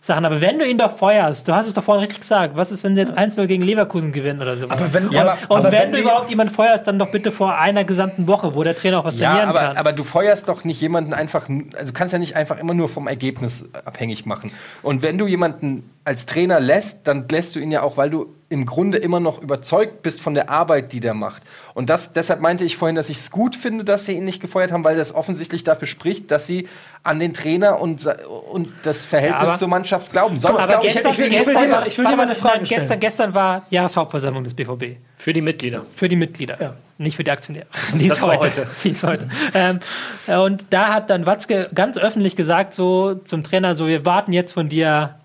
Sachen. Aber wenn du ihn doch feuerst, du hast es doch vorhin richtig gesagt, was ist, wenn sie jetzt 1-0 gegen Leverkusen gewinnen oder so? Aber wenn, und aber, und aber wenn, du die- überhaupt jemanden feuerst, dann doch bitte vor einer gesamten Woche, wo der Trainer auch was ja, trainieren aber, kann. aber du feuerst doch nicht jemanden einfach, also du kannst ja nicht einfach immer nur vom Ergebnis abhängig machen. Und wenn du jemanden als Trainer lässt, dann lässt du ihn ja auch, weil du im Grunde immer noch überzeugt bist von der Arbeit, die der macht. Und das, deshalb meinte ich vorhin, dass ich es gut finde, dass sie ihn nicht gefeuert haben, weil das offensichtlich dafür spricht, dass sie an den Trainer und, und das Verhältnis Ja, zur Mannschaft glauben. Sonst aber glaube ich, hätte gestern, ich ich will gestern, dir mal- ich will dir mal eine Frage stellen. gestern, gestern war Jahreshauptversammlung des BVB. Für die Mitglieder. Für die Mitglieder, Ja. nicht für die Aktionäre. Die ist heute. heute. Die ist heute. ähm, äh, und da hat dann Watzke ganz öffentlich gesagt, so zum Trainer, so wir warten jetzt von dir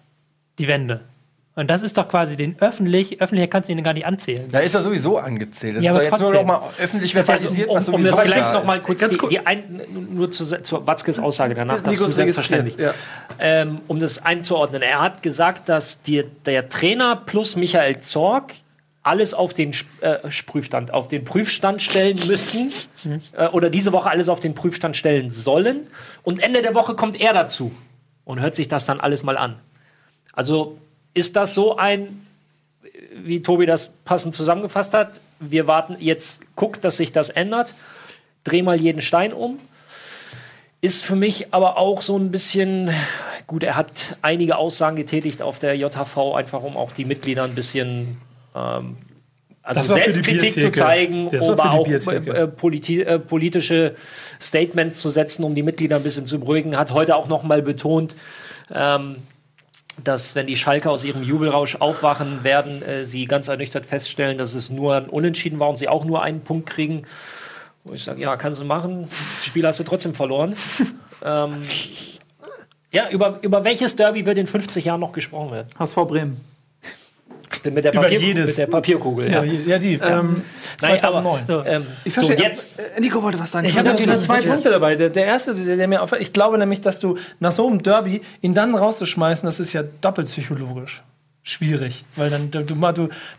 die Wende. Und das ist doch quasi den öffentlich, öffentlich kannst du ihn gar nicht anzählen. Da ist er sowieso angezählt. Das Ja, ist doch aber jetzt nur noch mal öffentlich Das heißt, verbalisiert, um, was um sowieso das vielleicht noch mal kurz Ganz die, kurz. die ein, nur zu, zur Watzkes Aussage danach du ist selbstverständlich. registriert, Ähm, um das einzuordnen. Er hat gesagt, dass die, der Trainer plus Michael Zorg alles auf den äh, Prüfstand, auf den Prüfstand stellen müssen äh, oder diese Woche alles auf den Prüfstand stellen sollen. Und Ende der Woche kommt er dazu und hört sich das dann alles mal an. Also ist das so ein, wie Tobi das passend zusammengefasst hat, wir warten jetzt, guckt, dass sich das ändert, dreh mal jeden Stein um. Ist für mich aber auch so ein bisschen, gut, er hat einige Aussagen getätigt auf der JHV, einfach um auch die Mitglieder ein bisschen ähm, also Selbstkritik zu zeigen, Das aber auch äh, politi äh, politische Statements zu setzen, um die Mitglieder ein bisschen zu beruhigen. Hat heute auch noch mal betont, ähm, dass wenn die Schalke aus ihrem Jubelrausch aufwachen, werden äh, sie ganz ernüchtert feststellen, dass es nur ein Unentschieden war und sie auch nur einen Punkt kriegen. Wo ich sage, ja, kannst du machen. Das Spiel hast du trotzdem verloren. ähm, ja, über, über welches Derby wird in 50 Jahren noch gesprochen werden? HSV Bremen. Mit der, Über Papier, jedes. mit der Papierkugel. Ja, Ja. ja die. Ähm, Nein, 2009. So. Ähm, Ich so, verstehe. jetzt. äh, Nico wollte was sagen. Ich habe Ganz natürlich kurz, zwei. Punkte dabei. Der, der erste, der, der mir auffällt, ich glaube nämlich, dass du nach so einem Derby ihn dann rauszuschmeißen, das ist ja doppelt psychologisch schwierig, weil dann du, du,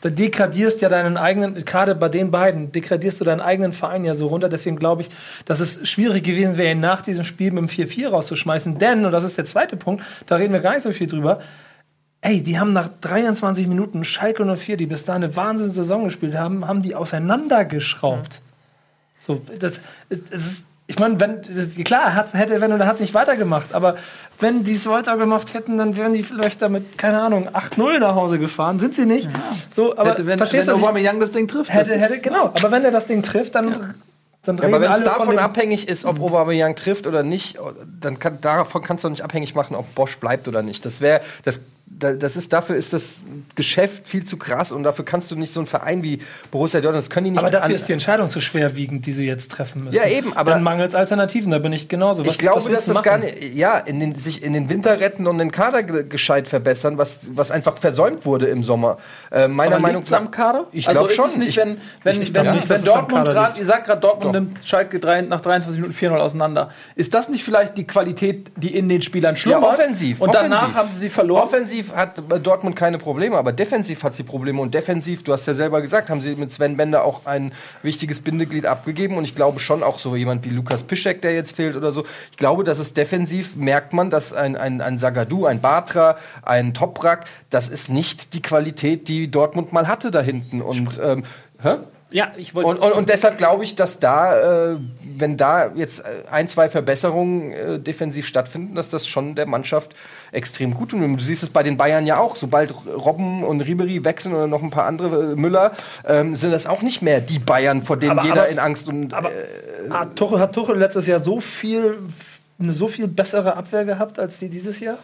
du degradierst ja deinen eigenen, gerade bei den beiden, degradierst du deinen eigenen Verein ja so runter. Deswegen glaube ich, dass es schwierig gewesen wäre, ihn nach diesem Spiel mit dem 4-4 rauszuschmeißen. Denn, und das ist der zweite Punkt, da reden wir gar nicht so viel drüber, Ey, die haben nach 23 Minuten Schalke 04, die bis da eine Wahnsinnssaison gespielt haben, haben die auseinandergeschraubt. So, das, ist- das ist, ich meine, wenn, das, klar, hat, hätte, wenn, dann hat es nicht weitergemacht, aber wenn die es weitergemacht hätten, dann wären die vielleicht damit, keine Ahnung, 8-0 nach Hause gefahren. Sind sie nicht? So, aber Hätte, wenn, verstehst wenn du, Aubameyang das Ding trifft. hätte, das hätte, ist- genau, aber wenn er das Ding trifft, dann, dann Ja, aber wenn es davon abhängig ist, ob Aubameyang trifft oder nicht, dann kann, davon kannst du doch nicht abhängig machen, ob Bosch bleibt oder nicht. Das wäre, das da, das ist, dafür ist das Geschäft viel zu krass und dafür kannst du nicht so einen Verein wie Borussia Dortmund, das können die nicht Aber dafür ist die Entscheidung zu schwerwiegend, die sie jetzt treffen müssen. Ja, eben, aber- Dann mangels Alternativen, da bin ich genauso. Was- ich glaube, dass das gar machen? nicht, ja, in den, sich in den Winter retten und den Kader ge- gescheit verbessern, was, was einfach versäumt wurde im Sommer. Äh, meiner Aber Meinung am Kader? Ich also glaube ist schon. Es nicht, Ich- wenn, wenn, ich wenn, glaube nicht, wenn Dortmund gerade, ihr sagt gerade, Dortmund nimmt Schalke 3, nach 23 Minuten 4-0 auseinander. Ist das nicht vielleicht die Qualität, die in den Spielern Ja, schlummert? offensiv. Und danach offensiv. haben sie sie verloren. Offensiv hat äh, Dortmund keine Probleme, aber defensiv hat sie Probleme. Und defensiv, du hast ja selber gesagt, haben sie mit Sven Bender auch ein wichtiges Bindeglied abgegeben. Und ich glaube schon auch so jemand wie Lukas Piszek, der jetzt fehlt oder so. Ich glaube, dass es defensiv merkt man, dass ein, ein, ein Sagadu, ein Batra, ein Toprak, das ist nicht die Qualität, die Dortmund mal hatte da hinten. Und ähm, hä? Ja, ich wollte. Und, und, und deshalb glaube ich, dass da, äh, wenn da jetzt äh, ein, zwei Verbesserungen äh, defensiv stattfinden, dass das schon der Mannschaft extrem gut tut. Und Du siehst es bei den Bayern ja auch. Sobald Robben und Ribery wechseln oder noch ein paar andere, äh, Müller, ähm, sind das auch nicht mehr die Bayern, vor denen Aber- jeder aber- in Angst und. Aber äh, hat, Tuchel, hat Tuchel letztes Jahr so viel, eine so viel bessere Abwehr gehabt als die dieses Jahr?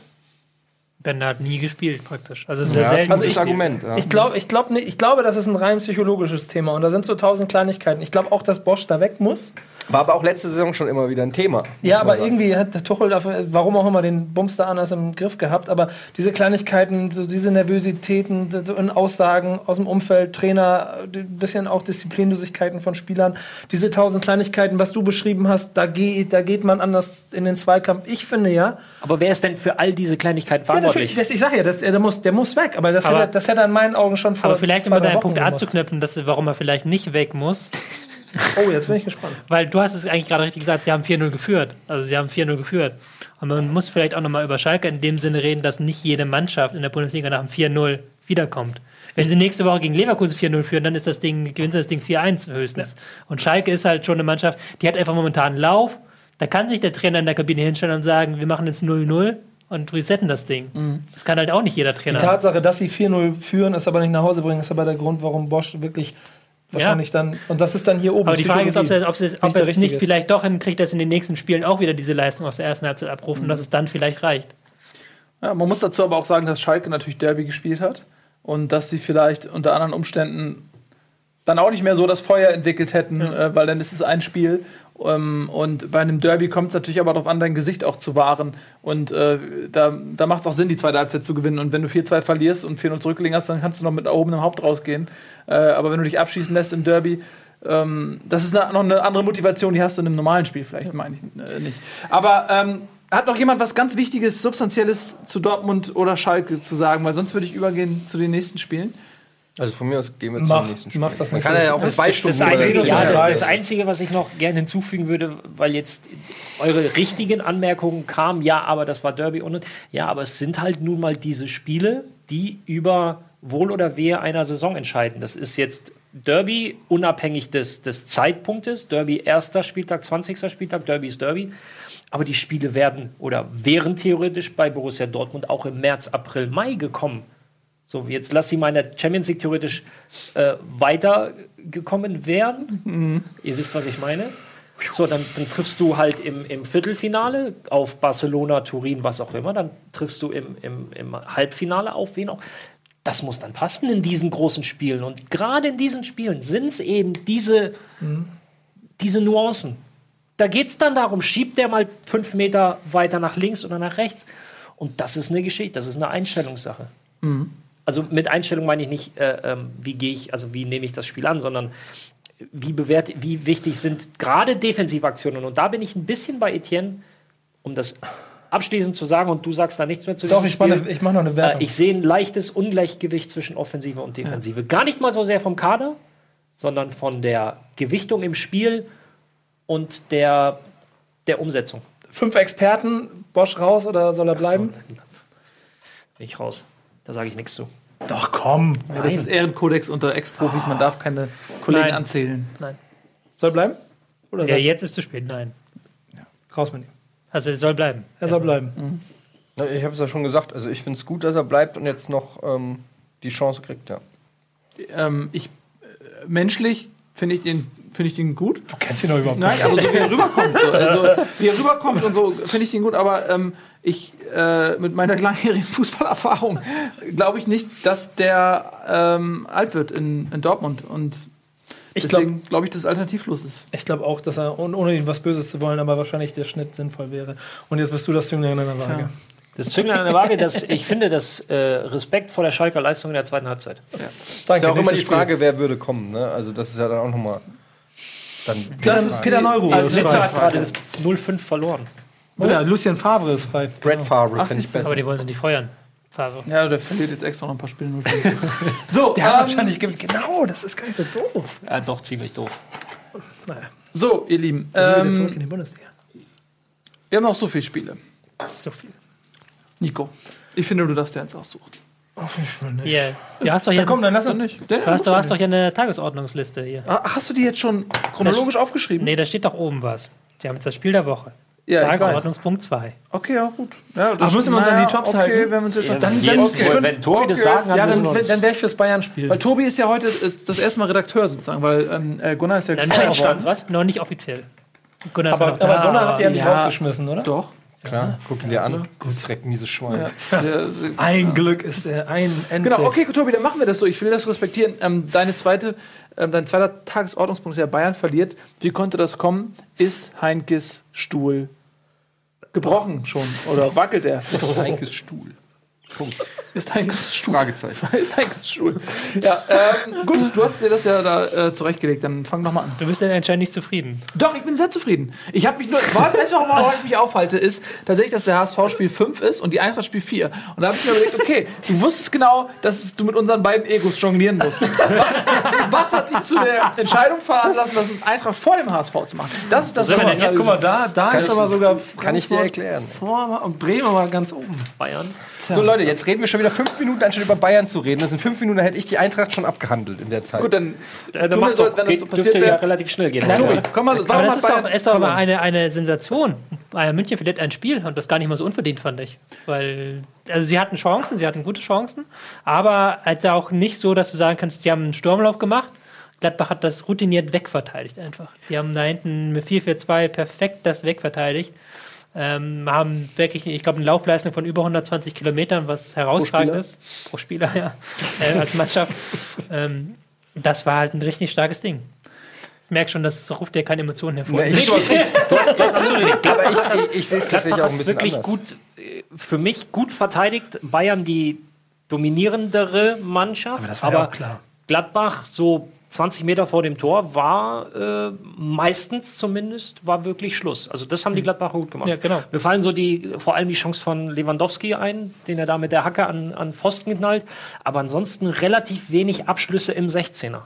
Bender hat nie gespielt, praktisch. Also sehr ja, das ist selten. ein gutes gespielt. Argument. Ja. Ich glaube, ich, glaub, nicht- ich glaube, das ist ein rein psychologisches Thema und da sind so tausend Kleinigkeiten. Ich glaube auch, dass Bosch da weg muss. War aber auch letzte Saison schon immer wieder ein Thema. Ja, aber sagen. irgendwie hat der Tuchel, dafür, warum auch immer, den Bums da anders im Griff gehabt. Aber diese Kleinigkeiten, so diese Nervositäten so in Aussagen aus dem Umfeld, Trainer, ein bisschen auch Disziplinlosigkeiten von Spielern, diese tausend Kleinigkeiten, was du beschrieben hast, da, geht da geht man anders in den Zweikampf. Ich finde ja, aber wer ist denn für all diese Kleinigkeiten ja natürlich, verantwortlich? das, ich sage ja, das, der, muss, der muss weg. Aber das, Aber- hätte, das hätte er in meinen Augen schon vor Aber vielleicht, um an deinen Punkt anzuknüpfen, dass, warum er vielleicht nicht weg muss. Oh, jetzt bin ich gespannt. Weil du hast es eigentlich gerade richtig gesagt, sie haben 4-0 geführt. Also sie haben 4-0 geführt. Und man muss vielleicht auch nochmal über Schalke in dem Sinne reden, dass nicht jede Mannschaft in der Bundesliga nach dem 4-0 wiederkommt. Wenn sie nächste Woche gegen Leverkusen 4-0 führen, dann ist das Ding, gewinnt das Ding 4-1 höchstens. Und Schalke ist halt schon eine Mannschaft, die hat einfach momentan einen Lauf. Da kann sich der Trainer in der Kabine hinstellen und sagen, wir machen jetzt 0-0 und resetten das Ding. Das kann halt auch nicht jeder Die Trainer. Tatsache, dass sie 4-0 führen, ist aber nicht nach Hause bringen, ist aber der Grund, warum Bosch wirklich wahrscheinlich dann. Und das ist dann hier oben. Aber die Frage ist, ob er ob es, Nicht ob der es nicht ist. vielleicht doch hinkriegt, dass in den nächsten Spielen auch wieder diese Leistung aus der ersten Halbzeit abrufen, dass es dann vielleicht reicht. Ja, man muss dazu aber auch sagen, dass Schalke natürlich Derby gespielt hat und dass sie vielleicht unter anderen Umständen dann auch nicht mehr so das Feuer entwickelt hätten, äh, weil dann ist es ein Spiel. Ähm, und bei einem Derby kommt es natürlich aber darauf an, dein Gesicht auch zu wahren. Und äh, da, da macht es auch Sinn, die zweite Halbzeit zu gewinnen. Und wenn du 4-2 verlierst und 4-0 zurückgelegen hast, dann kannst du noch mit erhobenem Haupt rausgehen. Äh, aber wenn du dich abschießen lässt im Derby, ähm, das ist eine, noch eine andere Motivation, die hast du in einem normalen Spiel vielleicht, meine ich äh, nicht. Aber ähm, hat noch jemand was ganz Wichtiges, Substanzielles zu Dortmund oder Schalke zu sagen? Weil sonst würde ich übergehen zu den nächsten Spielen. Also von mir aus gehen wir Mach- zum nächsten Spiel. mach das Man kann ja auch zwei Stunden Das Einzige, ja, das- das, das Einzige, was ich noch gerne hinzufügen würde, weil jetzt eure richtigen Anmerkungen kamen, ja, aber das war Derby und ja, aber es sind halt nun mal diese Spiele, die über Wohl oder Wehe einer Saison entscheiden. Das ist jetzt Derby unabhängig des, des Zeitpunktes. Derby erster Spieltag, 20. Spieltag, Derby ist Derby. Aber die Spiele werden oder wären theoretisch bei Borussia Dortmund auch im März, April, Mai gekommen. So, jetzt lass sie mal in der Champions League theoretisch äh, weitergekommen wären. Ihr wisst, was ich meine. So, dann, dann triffst du halt im, im Viertelfinale auf Barcelona, Turin, was auch immer. Dann triffst du im, im, im Halbfinale auf wen auch. Das muss dann passen in diesen großen Spielen. Und gerade in diesen Spielen sind es eben diese, diese Nuancen. Da geht es dann darum, schiebt der mal fünf Meter weiter nach links oder nach rechts. Und das ist eine Geschichte, das ist eine Einstellungssache. Also mit Einstellung meine ich nicht, äh, ähm, wie gehe ich, also wie nehme ich das Spiel an, sondern wie bewerte, wie wichtig sind gerade Defensivaktionen. Und da bin ich ein bisschen bei Etienne, um das abschließend zu sagen, und du sagst da nichts mehr zu Doch, ich mache Spiel. ich mach noch eine Äh, Wertung. ich sehe ein leichtes Ungleichgewicht zwischen Offensive und Defensive. Gar nicht mal so sehr vom Kader, sondern von der Gewichtung im Spiel und der, der Umsetzung. Fünf Experten, Bosch raus oder soll er bleiben? So, bin ich raus. Da sage ich nichts zu. Doch, komm. Ja, das ist Ehrenkodex unter Ex-Profis, man darf keine Kollegen Nein. anzählen. Soll er bleiben? Oder Ja, soll jetzt ist zu spät, nein. raus mit ihm? Also er soll bleiben. Er soll bleiben. Na, Ich habe es ja schon gesagt. Also ich finde es gut, dass er bleibt und jetzt noch ähm, die Chance kriegt. Ja. Ähm, ich, äh, menschlich finde ich den finde ich ihn gut. Du kennst ihn doch überhaupt Nein, aber so wie er rüberkommt. So. Also, wie er rüberkommt und so, finde ich ihn gut. Aber ähm, ich, äh, mit meiner langjährigen Fußballerfahrung, glaube ich nicht, dass der ähm, alt wird in, in Dortmund. Und Ich glaube glaube ich, dass es alternativlos ist. ich glaub auch, dass er, ohne ohne ihm was Böses zu wollen, aber wahrscheinlich der Schnitt sinnvoll wäre. Und jetzt bist du das Zünglein in der Waage. Das Zünglein an der Waage, dass ich finde, dass äh, Respekt vor der Schalker Leistung in der zweiten Halbzeit. Danke, Ist ja auch immer die Spiel. Frage, wer würde kommen. Ne? Also das ist ja dann auch nochmal. Dann Das ist Peter Neuro. Also Litzer hat gerade 0-5 verloren. Oh ja, Lucien Favre ist frei. Brad Favre Ach, finde ich besser. Aber die wollen sie nicht feuern. Favre. Ja, der verliert jetzt extra noch ein paar Spiele. 0-5. so, Der hat ähm, wahrscheinlich gewinnt. Genau, das ist gar nicht so doof. Ja, doch, ziemlich doof. Naja, so, ihr Lieben. wieder zurück in Ähm, die Bundesliga. wir haben noch so viele Spiele. So viel. Nico, ich finde, du darfst dir eins aussuchen. Hier, du hast doch hier, Ja, komm, dann lass uns. nicht. du hast, du hast doch hier eine Tagesordnungsliste hier. Ah, Hast du die jetzt schon chronologisch aufgeschrieben? Nee, da steht doch oben was. Sie haben jetzt das Spiel der Woche. Ja. Tagesordnungspunkt 2. Okay, ja, gut. Ja, das Ach, müssen wir uns an die Jobs okay, halten? Wenn wir Ja, dann, Jetzt, dann, wenn, wenn Tobi das sagen hat, Ja, dann, uns... dann wäre ich fürs Bayern-Spiel. Weil Tobi ist ja heute äh, das erste Mal Redakteur sozusagen, weil ähm, äh, Gunnar ist ja stand, was? Noch nicht offiziell. Gunnar Aber, aber da, Donner habt ihr ja nicht ja. rausgeschmissen, oder? Doch. Klar, guck ihn dir an. Das direkt mieses Schwein. Der, Ein Glück ist er ein Ente. genau, okay, Tobi, dann machen wir das so. Ich will das respektieren. Ähm, deine zweite, ähm, dein zweiter Tagesordnungspunkt ist ja Bayern verliert. Wie konnte das kommen? Ist Heinkes Stuhl gebrochen schon? Oder wackelt er? Heinkes Stuhl. Punkt. Ist Heinkes Stuhl. Fragezeichen. ist Heinkes Stuhl. Ja, ähm, gut, du hast dir das ja da äh, zurechtgelegt. Dann fang doch mal an. Du bist ja anscheinend nicht zufrieden. Doch, ich bin sehr zufrieden. Ich habe mich nur, du, warum ich mich aufhalte, ist tatsächlich, dass der HSV Spiel 5 ist und die Eintracht Spiel 4. Und da habe ich mir überlegt, okay, du wusstest genau, dass du mit unseren beiden Egos jonglieren musst. Was, was hat dich zu der Entscheidung veranlassen, das Eintracht vor dem HSV zu machen? Das ist das, was ich- jetzt? Guck mal, da, da ist aber sogar kann ich dir Frankfurt erklären. Vor und Bremen war ganz oben. Bayern. So Leute, jetzt reden wir schon wieder fünf Minuten, anstatt über Bayern zu reden. Das sind fünf Minuten, da hätte ich die Eintracht schon abgehandelt in der Zeit. Gut, dann Äh, tun wir so, als wenn das so passiert dürfte ja wäre. relativ schnell gehen. Tobi, komm mal, Aber warum das ist doch, Bayern ist doch aber verloren? eine, eine Sensation. Bayern München verliert ein Spiel und das gar nicht mal so unverdient, fand ich. Weil, also sie hatten Chancen, sie hatten gute Chancen, aber also auch nicht so, dass du sagen kannst, die haben einen Sturmlauf gemacht. Gladbach hat das routiniert wegverteidigt einfach. Die haben da hinten mit 4-4-2 perfekt das wegverteidigt. Ähm, haben wirklich, ich glaube, eine Laufleistung von über 120 Kilometern, was herausragend ist. Pro Spieler, ja. äh, als Mannschaft. ähm, das war halt ein richtig starkes Ding. Ich merke schon, das ruft dir keine Emotionen hervor. Nee, ich, Du hast, du hast absolut recht. aber ich, ich, ich sehe es tatsächlich auch ein bisschen wirklich anders. gut, für mich gut verteidigt. Bayern die dominierendere Mannschaft. Aber das war ja auch klar. Gladbach so 20 Meter vor dem Tor war äh, meistens zumindest war wirklich Schluss. Also das haben die Gladbacher gut gemacht. Ja, genau. Mir fallen so die vor allem die Chance von Lewandowski ein, den er da mit der Hacke an, an Pfosten knallt. Aber ansonsten relativ wenig Abschlüsse im 16er.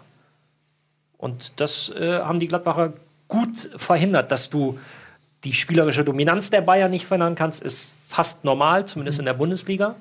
Und das äh, haben die Gladbacher gut verhindert, dass du die spielerische Dominanz der Bayern nicht verhindern kannst, ist fast normal, zumindest in der Bundesliga.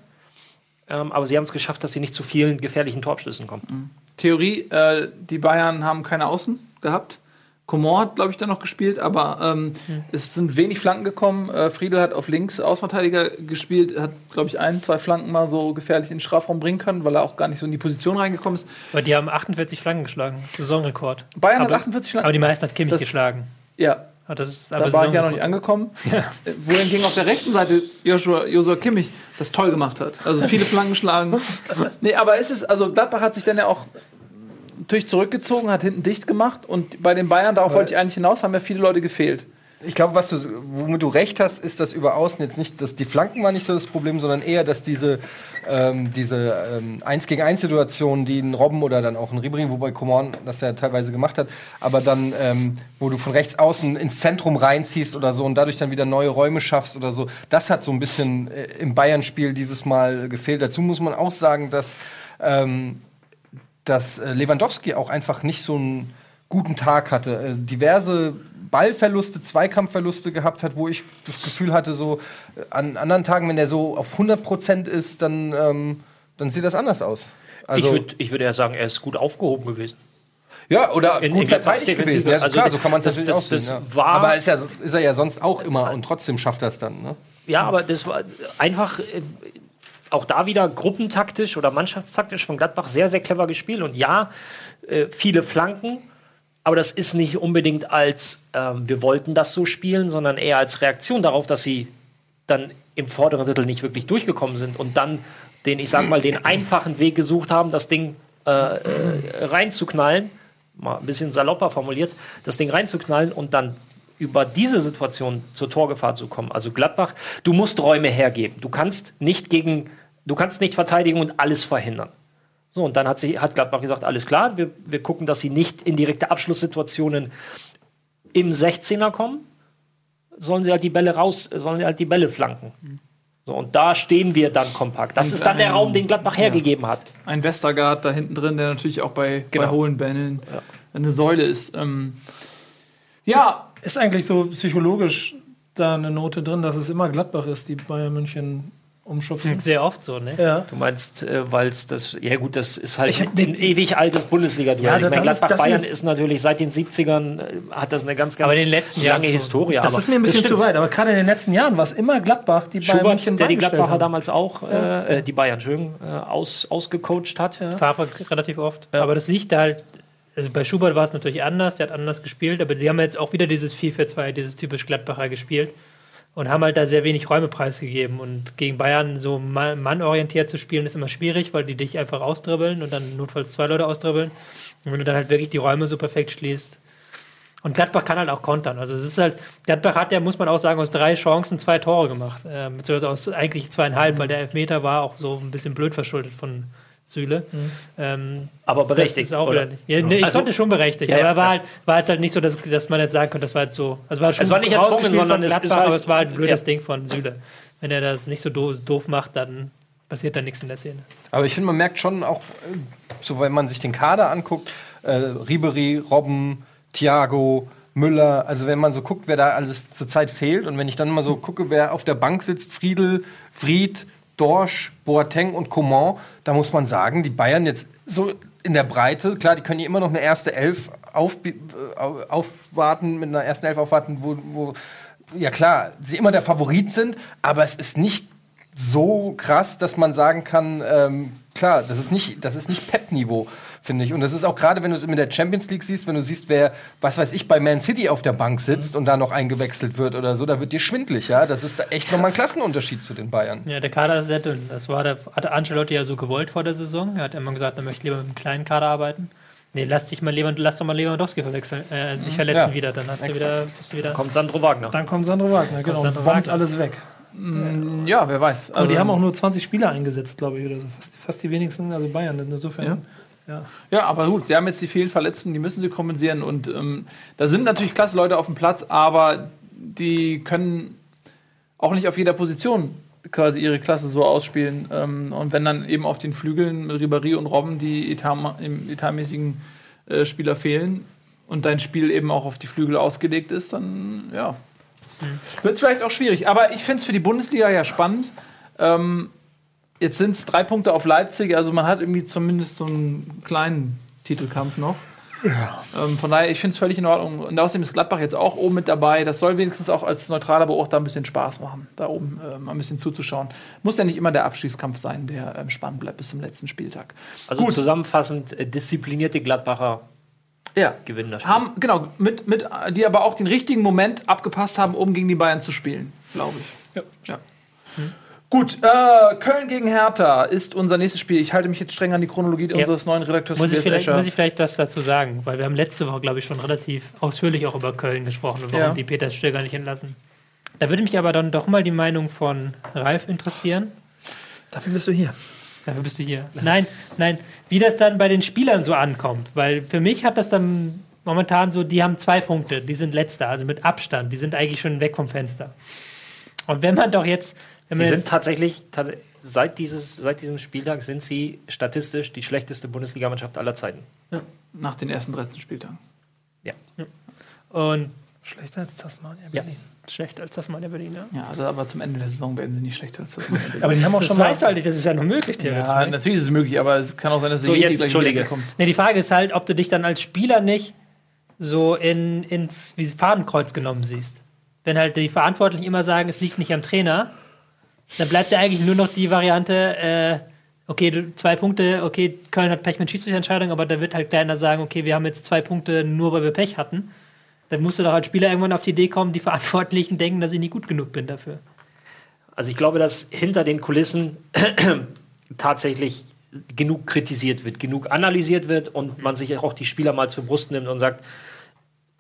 Ähm, aber sie haben es geschafft, dass sie nicht zu vielen gefährlichen Torabschlüssen kommen. Theorie, äh, die Bayern haben keine Außen gehabt. Coman hat, glaube ich, dann noch gespielt, aber ähm, es sind wenig Flanken gekommen. Äh, Friedel hat auf links Außenverteidiger gespielt, hat, glaube ich, ein, zwei Flanken mal so gefährlich in den Strafraum bringen können, weil er auch gar nicht so in die Position reingekommen ist. Aber die haben 48 Flanken geschlagen. Saisonrekord. Bayern aber, hat 48 Aber Flanken. die meisten hat Kimmich Das- geschlagen. Ja, Aber das ist da war ich ja noch nicht angekommen. Äh, Wohingegen auf der rechten Seite Joshua, Joshua Kimmich das toll gemacht hat. Also viele Flanken schlagen. Nee, aber es ist, also Gladbach hat sich dann ja auch natürlich zurückgezogen, hat hinten dicht gemacht und bei den Bayern, darauf wollte ich eigentlich hinaus, haben ja viele Leute gefehlt. Ich glaube, was du, womit du recht hast, ist, dass über Außen jetzt nicht, dass die Flanken waren nicht so das Problem, sondern eher, dass diese, ähm, diese ähm, 1 gegen 1 Situationen, die ein Robben oder dann auch ein Ribéry, wobei Coman das ja teilweise gemacht hat, aber dann, ähm, wo du von rechts außen ins Zentrum reinziehst oder so und dadurch dann wieder neue Räume schaffst oder so, das hat so ein bisschen äh, im Bayern-Spiel dieses Mal gefehlt. Dazu muss man auch sagen, dass ähm, dass äh, Lewandowski auch einfach nicht so einen guten Tag hatte. Äh, diverse Ballverluste, Zweikampfverluste gehabt hat, wo ich das Gefühl hatte, so äh, an anderen Tagen, wenn er so auf 100 Prozent ist, dann, ähm, dann sieht das anders aus. Also, ich würde ich würd eher sagen, er ist gut aufgehoben gewesen. ja, oder in- gut in verteidigt gewesen. Ja, Also, klar, so kann man es das- natürlich das- auch sehen. das ja. war- Aber ist, ja, ist er ja sonst auch immer und trotzdem schafft er es dann. Ne? Ja, aber das war einfach äh, auch da wieder gruppentaktisch oder mannschaftstaktisch von Gladbach sehr, sehr clever gespielt. Und ja, äh, viele Flanken, Aber das ist nicht unbedingt als ähm, wir wollten das so spielen, sondern eher als Reaktion darauf, dass sie dann im vorderen Drittel nicht wirklich durchgekommen sind und dann den, ich sag mal, den einfachen Weg gesucht haben, das Ding äh, äh, reinzuknallen, mal ein bisschen salopper formuliert, das Ding reinzuknallen und dann über diese Situation zur Torgefahr zu kommen. Also Gladbach, du musst Räume hergeben. Du kannst nicht gegen, du kannst nicht verteidigen und alles verhindern. So, und dann hat, sie, hat Gladbach gesagt, alles klar, wir, wir gucken, dass sie nicht in direkte Abschlusssituationen im 16er kommen, sollen sie halt die Bälle raus, sollen sie halt die Bälle flanken. So, und da stehen wir dann kompakt. Das Und ist dann der ein- Raum, den Gladbach ja. hergegeben hat. Ein Westergaard da hinten drin, der natürlich auch bei, bei Genau. hohen Bällen eine Säule ist. Ähm, ja, Ist eigentlich so psychologisch da eine Note drin, dass es immer Gladbach ist, die Bayern München umschubsen? Sehr oft so, ne? Ja. Du meinst, äh, weil es das, ja gut, das ist halt Ich ein ewig altes Bundesliga-Duell. Ja, ich meine, das ist- das Gladbach-Bayern ist- ist natürlich seit den 70ern, äh, hat das eine ganz, ganz Aber in den letzten Jahren lange schon. Historie. Das aber ist mir ein bisschen zu weit, aber gerade in den letzten Jahren war es immer Gladbach, die Bayern Schubert, München der die Gladbacher haben. damals auch, äh, äh, die Bayern, Entschuldigung, äh, aus, ausgecoacht hat. Favre relativ oft. Aber das liegt da halt. Also bei Schubert war es natürlich anders, der hat anders gespielt, aber die haben jetzt auch wieder dieses 4-4-2, dieses typisch Gladbacher gespielt und haben halt da sehr wenig Räume preisgegeben. Und gegen Bayern so ma- mannorientiert zu spielen, ist immer schwierig, weil die dich einfach ausdribbeln und dann notfalls zwei Leute ausdribbeln. Und wenn du dann halt wirklich die Räume so perfekt schließt. Und Gladbach kann halt auch kontern. Also es ist halt, Gladbach hat ja, muss man auch sagen, aus drei Chancen zwei Tore gemacht. Äh, beziehungsweise aus eigentlich zweieinhalb, weil der Elfmeter war auch so ein bisschen blöd verschuldet von Süle. Ähm, Aber das berechtigt. ist auch oder? nicht. Ja, nee, ich Also- fand es schon berechtigt. Ja, aber ja, war, ja. halt, war jetzt halt nicht so, dass, dass man jetzt sagen könnte, das war jetzt so. Also war schon Es war nicht erzwungen, sondern es ist halt- aber es war halt ein blödes ja. Ding von Süle. Wenn er das nicht so doof, doof macht, dann passiert da nichts in der Szene. Aber ich finde, man merkt schon auch, äh, so wenn man sich den Kader anguckt, äh, Ribery, Robben, Thiago, Müller, also wenn man so guckt, wer da alles zurzeit fehlt und wenn ich dann mal so gucke, wer auf der Bank sitzt, Friedel, Fried, Dorsch, Boateng und Coman, da muss man sagen, die Bayern jetzt so in der Breite, klar, die können ja immer noch eine erste Elf auf, äh, aufwarten, mit einer ersten Elf aufwarten, wo, wo ja klar, sie immer der Favorit sind, aber es ist nicht so krass, dass man sagen kann, ähm, klar, das ist nicht, das nicht Pep-Niveau, finde ich. Und das ist auch gerade, wenn du es mit der Champions League siehst, wenn du siehst, wer, was weiß ich, bei Man City auf der Bank sitzt und da noch eingewechselt wird oder so, da wird dir schwindlig, ja. Das ist echt nochmal ein Klassenunterschied zu den Bayern. Ja, der Kader ist sehr dünn. Das war der, hatte Ancelotti ja so gewollt vor der Saison. Er hat immer gesagt, er möchte lieber mit einem kleinen Kader arbeiten. Nee, lass dich mal Lewand, lass doch mal Lewandowski verwechseln, äh, sich verletzen Ja, wieder, dann hast du wieder, bist du wieder. Kommt Sandro Wagner. Dann kommt Sandro Wagner, genau. Sandro bombt Wagner. alles weg. ja, wer weiß. Aber die Also- haben auch nur 20 Spieler eingesetzt, glaube ich, oder so. Fast, fast die wenigsten, also Bayern. Insofern. Ja. Ja, aber gut, sie haben jetzt die vielen Verletzten, die müssen sie kompensieren. Und ähm, da sind natürlich klasse Leute auf dem Platz, aber die können auch nicht auf jeder Position quasi ihre Klasse so ausspielen. Ähm, und wenn dann eben auf den Flügeln mit Ribéry und Robben die etat, im etatmäßigen äh, Spieler fehlen und dein Spiel eben auch auf die Flügel ausgelegt ist, dann ja. Wird es vielleicht auch schwierig. Aber ich finde es für die Bundesliga ja spannend. Ähm, Jetzt sind es drei Punkte auf Leipzig, also man hat irgendwie zumindest so einen kleinen Titelkampf noch. Ähm, von daher, ich finde es völlig in Ordnung. Und außerdem ist Gladbach jetzt auch oben mit dabei. Das soll wenigstens auch als neutraler Beobachter ein bisschen Spaß machen, da oben äh, mal ein bisschen zuzuschauen. Muss ja nicht immer der Abstiegskampf sein, der ähm, spannend bleibt bis zum letzten Spieltag. Also Gut. zusammenfassend, äh, disziplinierte Gladbacher Ja. gewinnen das Spiel. Haben, genau, mit, mit, die aber auch den richtigen Moment abgepasst haben, um gegen die Bayern zu spielen, glaube ich. Ja. ja. Gut, äh, Köln gegen Hertha ist unser nächstes Spiel. Ich halte mich jetzt streng an die Chronologie unseres neuen Redakteurs Muss ich, muss ich vielleicht das dazu sagen, weil wir haben letzte Woche, glaube ich, schon relativ ausführlich auch über Köln gesprochen und warum Ja. die Peter Stöger nicht entlassen. Da würde mich aber dann doch mal die Meinung von Ralf interessieren. Dafür bist du hier. Dafür bist du hier. Nein, nein, wie das dann bei den Spielern so ankommt. Weil für mich hat das dann momentan so, die haben zwei Punkte, die sind letzter, also mit Abstand, die sind eigentlich schon weg vom Fenster. Und wenn man doch jetzt, Sie sind jetzt tatsächlich, tats seit, dieses, seit diesem Spieltag sind sie statistisch die schlechteste Bundesligamannschaft aller Zeiten. Nach den ersten 13 Spieltagen. Ja. und Schlechter als Tasmania Ja. Berlin. schlechter als das mal der Berliner. Ja, also aber zum Ende der Saison werden sie nicht schlechter als das. Aber die haben auch Das schon mal. weiß halt nicht, das ist ja noch möglich theoretisch. ja, ne? natürlich ist es möglich, aber es kann auch sein, dass So, sie jetzt, gleich Entschuldige. wieder kommt. Ne, die Frage ist halt, ob du dich dann als Spieler nicht so in, ins wie Fadenkreuz genommen siehst. Wenn halt die Verantwortlichen immer sagen, es liegt nicht am Trainer, dann bleibt ja eigentlich nur noch die Variante, äh, okay, zwei Punkte, okay, Köln hat Pech mit Schiedsrichterentscheidung, aber da wird halt keiner sagen, okay, wir haben jetzt zwei Punkte nur, weil wir Pech hatten. Dann musst du doch als Spieler irgendwann auf die Idee kommen, die Verantwortlichen denken, dass ich nicht gut genug bin dafür. Also ich glaube, dass hinter den Kulissen tatsächlich genug kritisiert wird, genug analysiert wird und man sich auch die Spieler mal zur Brust nimmt und sagt,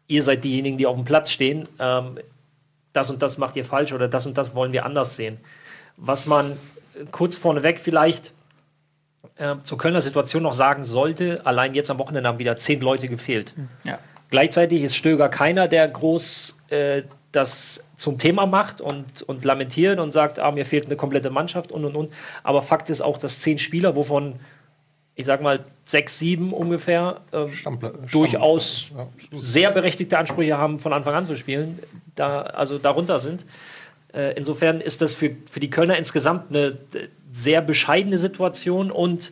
ihr seid diejenigen, die auf dem Platz stehen, ähm, das und das macht ihr falsch oder das und das wollen wir anders sehen. Was man kurz vorneweg vielleicht äh, zur Kölner Situation noch sagen sollte, allein jetzt am Wochenende haben wieder zehn Leute gefehlt. Ja. Gleichzeitig ist Stöger keiner, der groß äh, das zum Thema macht und, und lamentiert und sagt, ah, mir fehlt eine komplette Mannschaft und und und. Aber Fakt ist auch, dass zehn Spieler, wovon ich sag mal sechs, sieben ungefähr, ähm, Stammpla- durchaus Ja. sehr berechtigte Ansprüche haben, von Anfang an zu spielen, da, also darunter sind. Äh, insofern ist das für, für die Kölner insgesamt eine äh, sehr bescheidene Situation und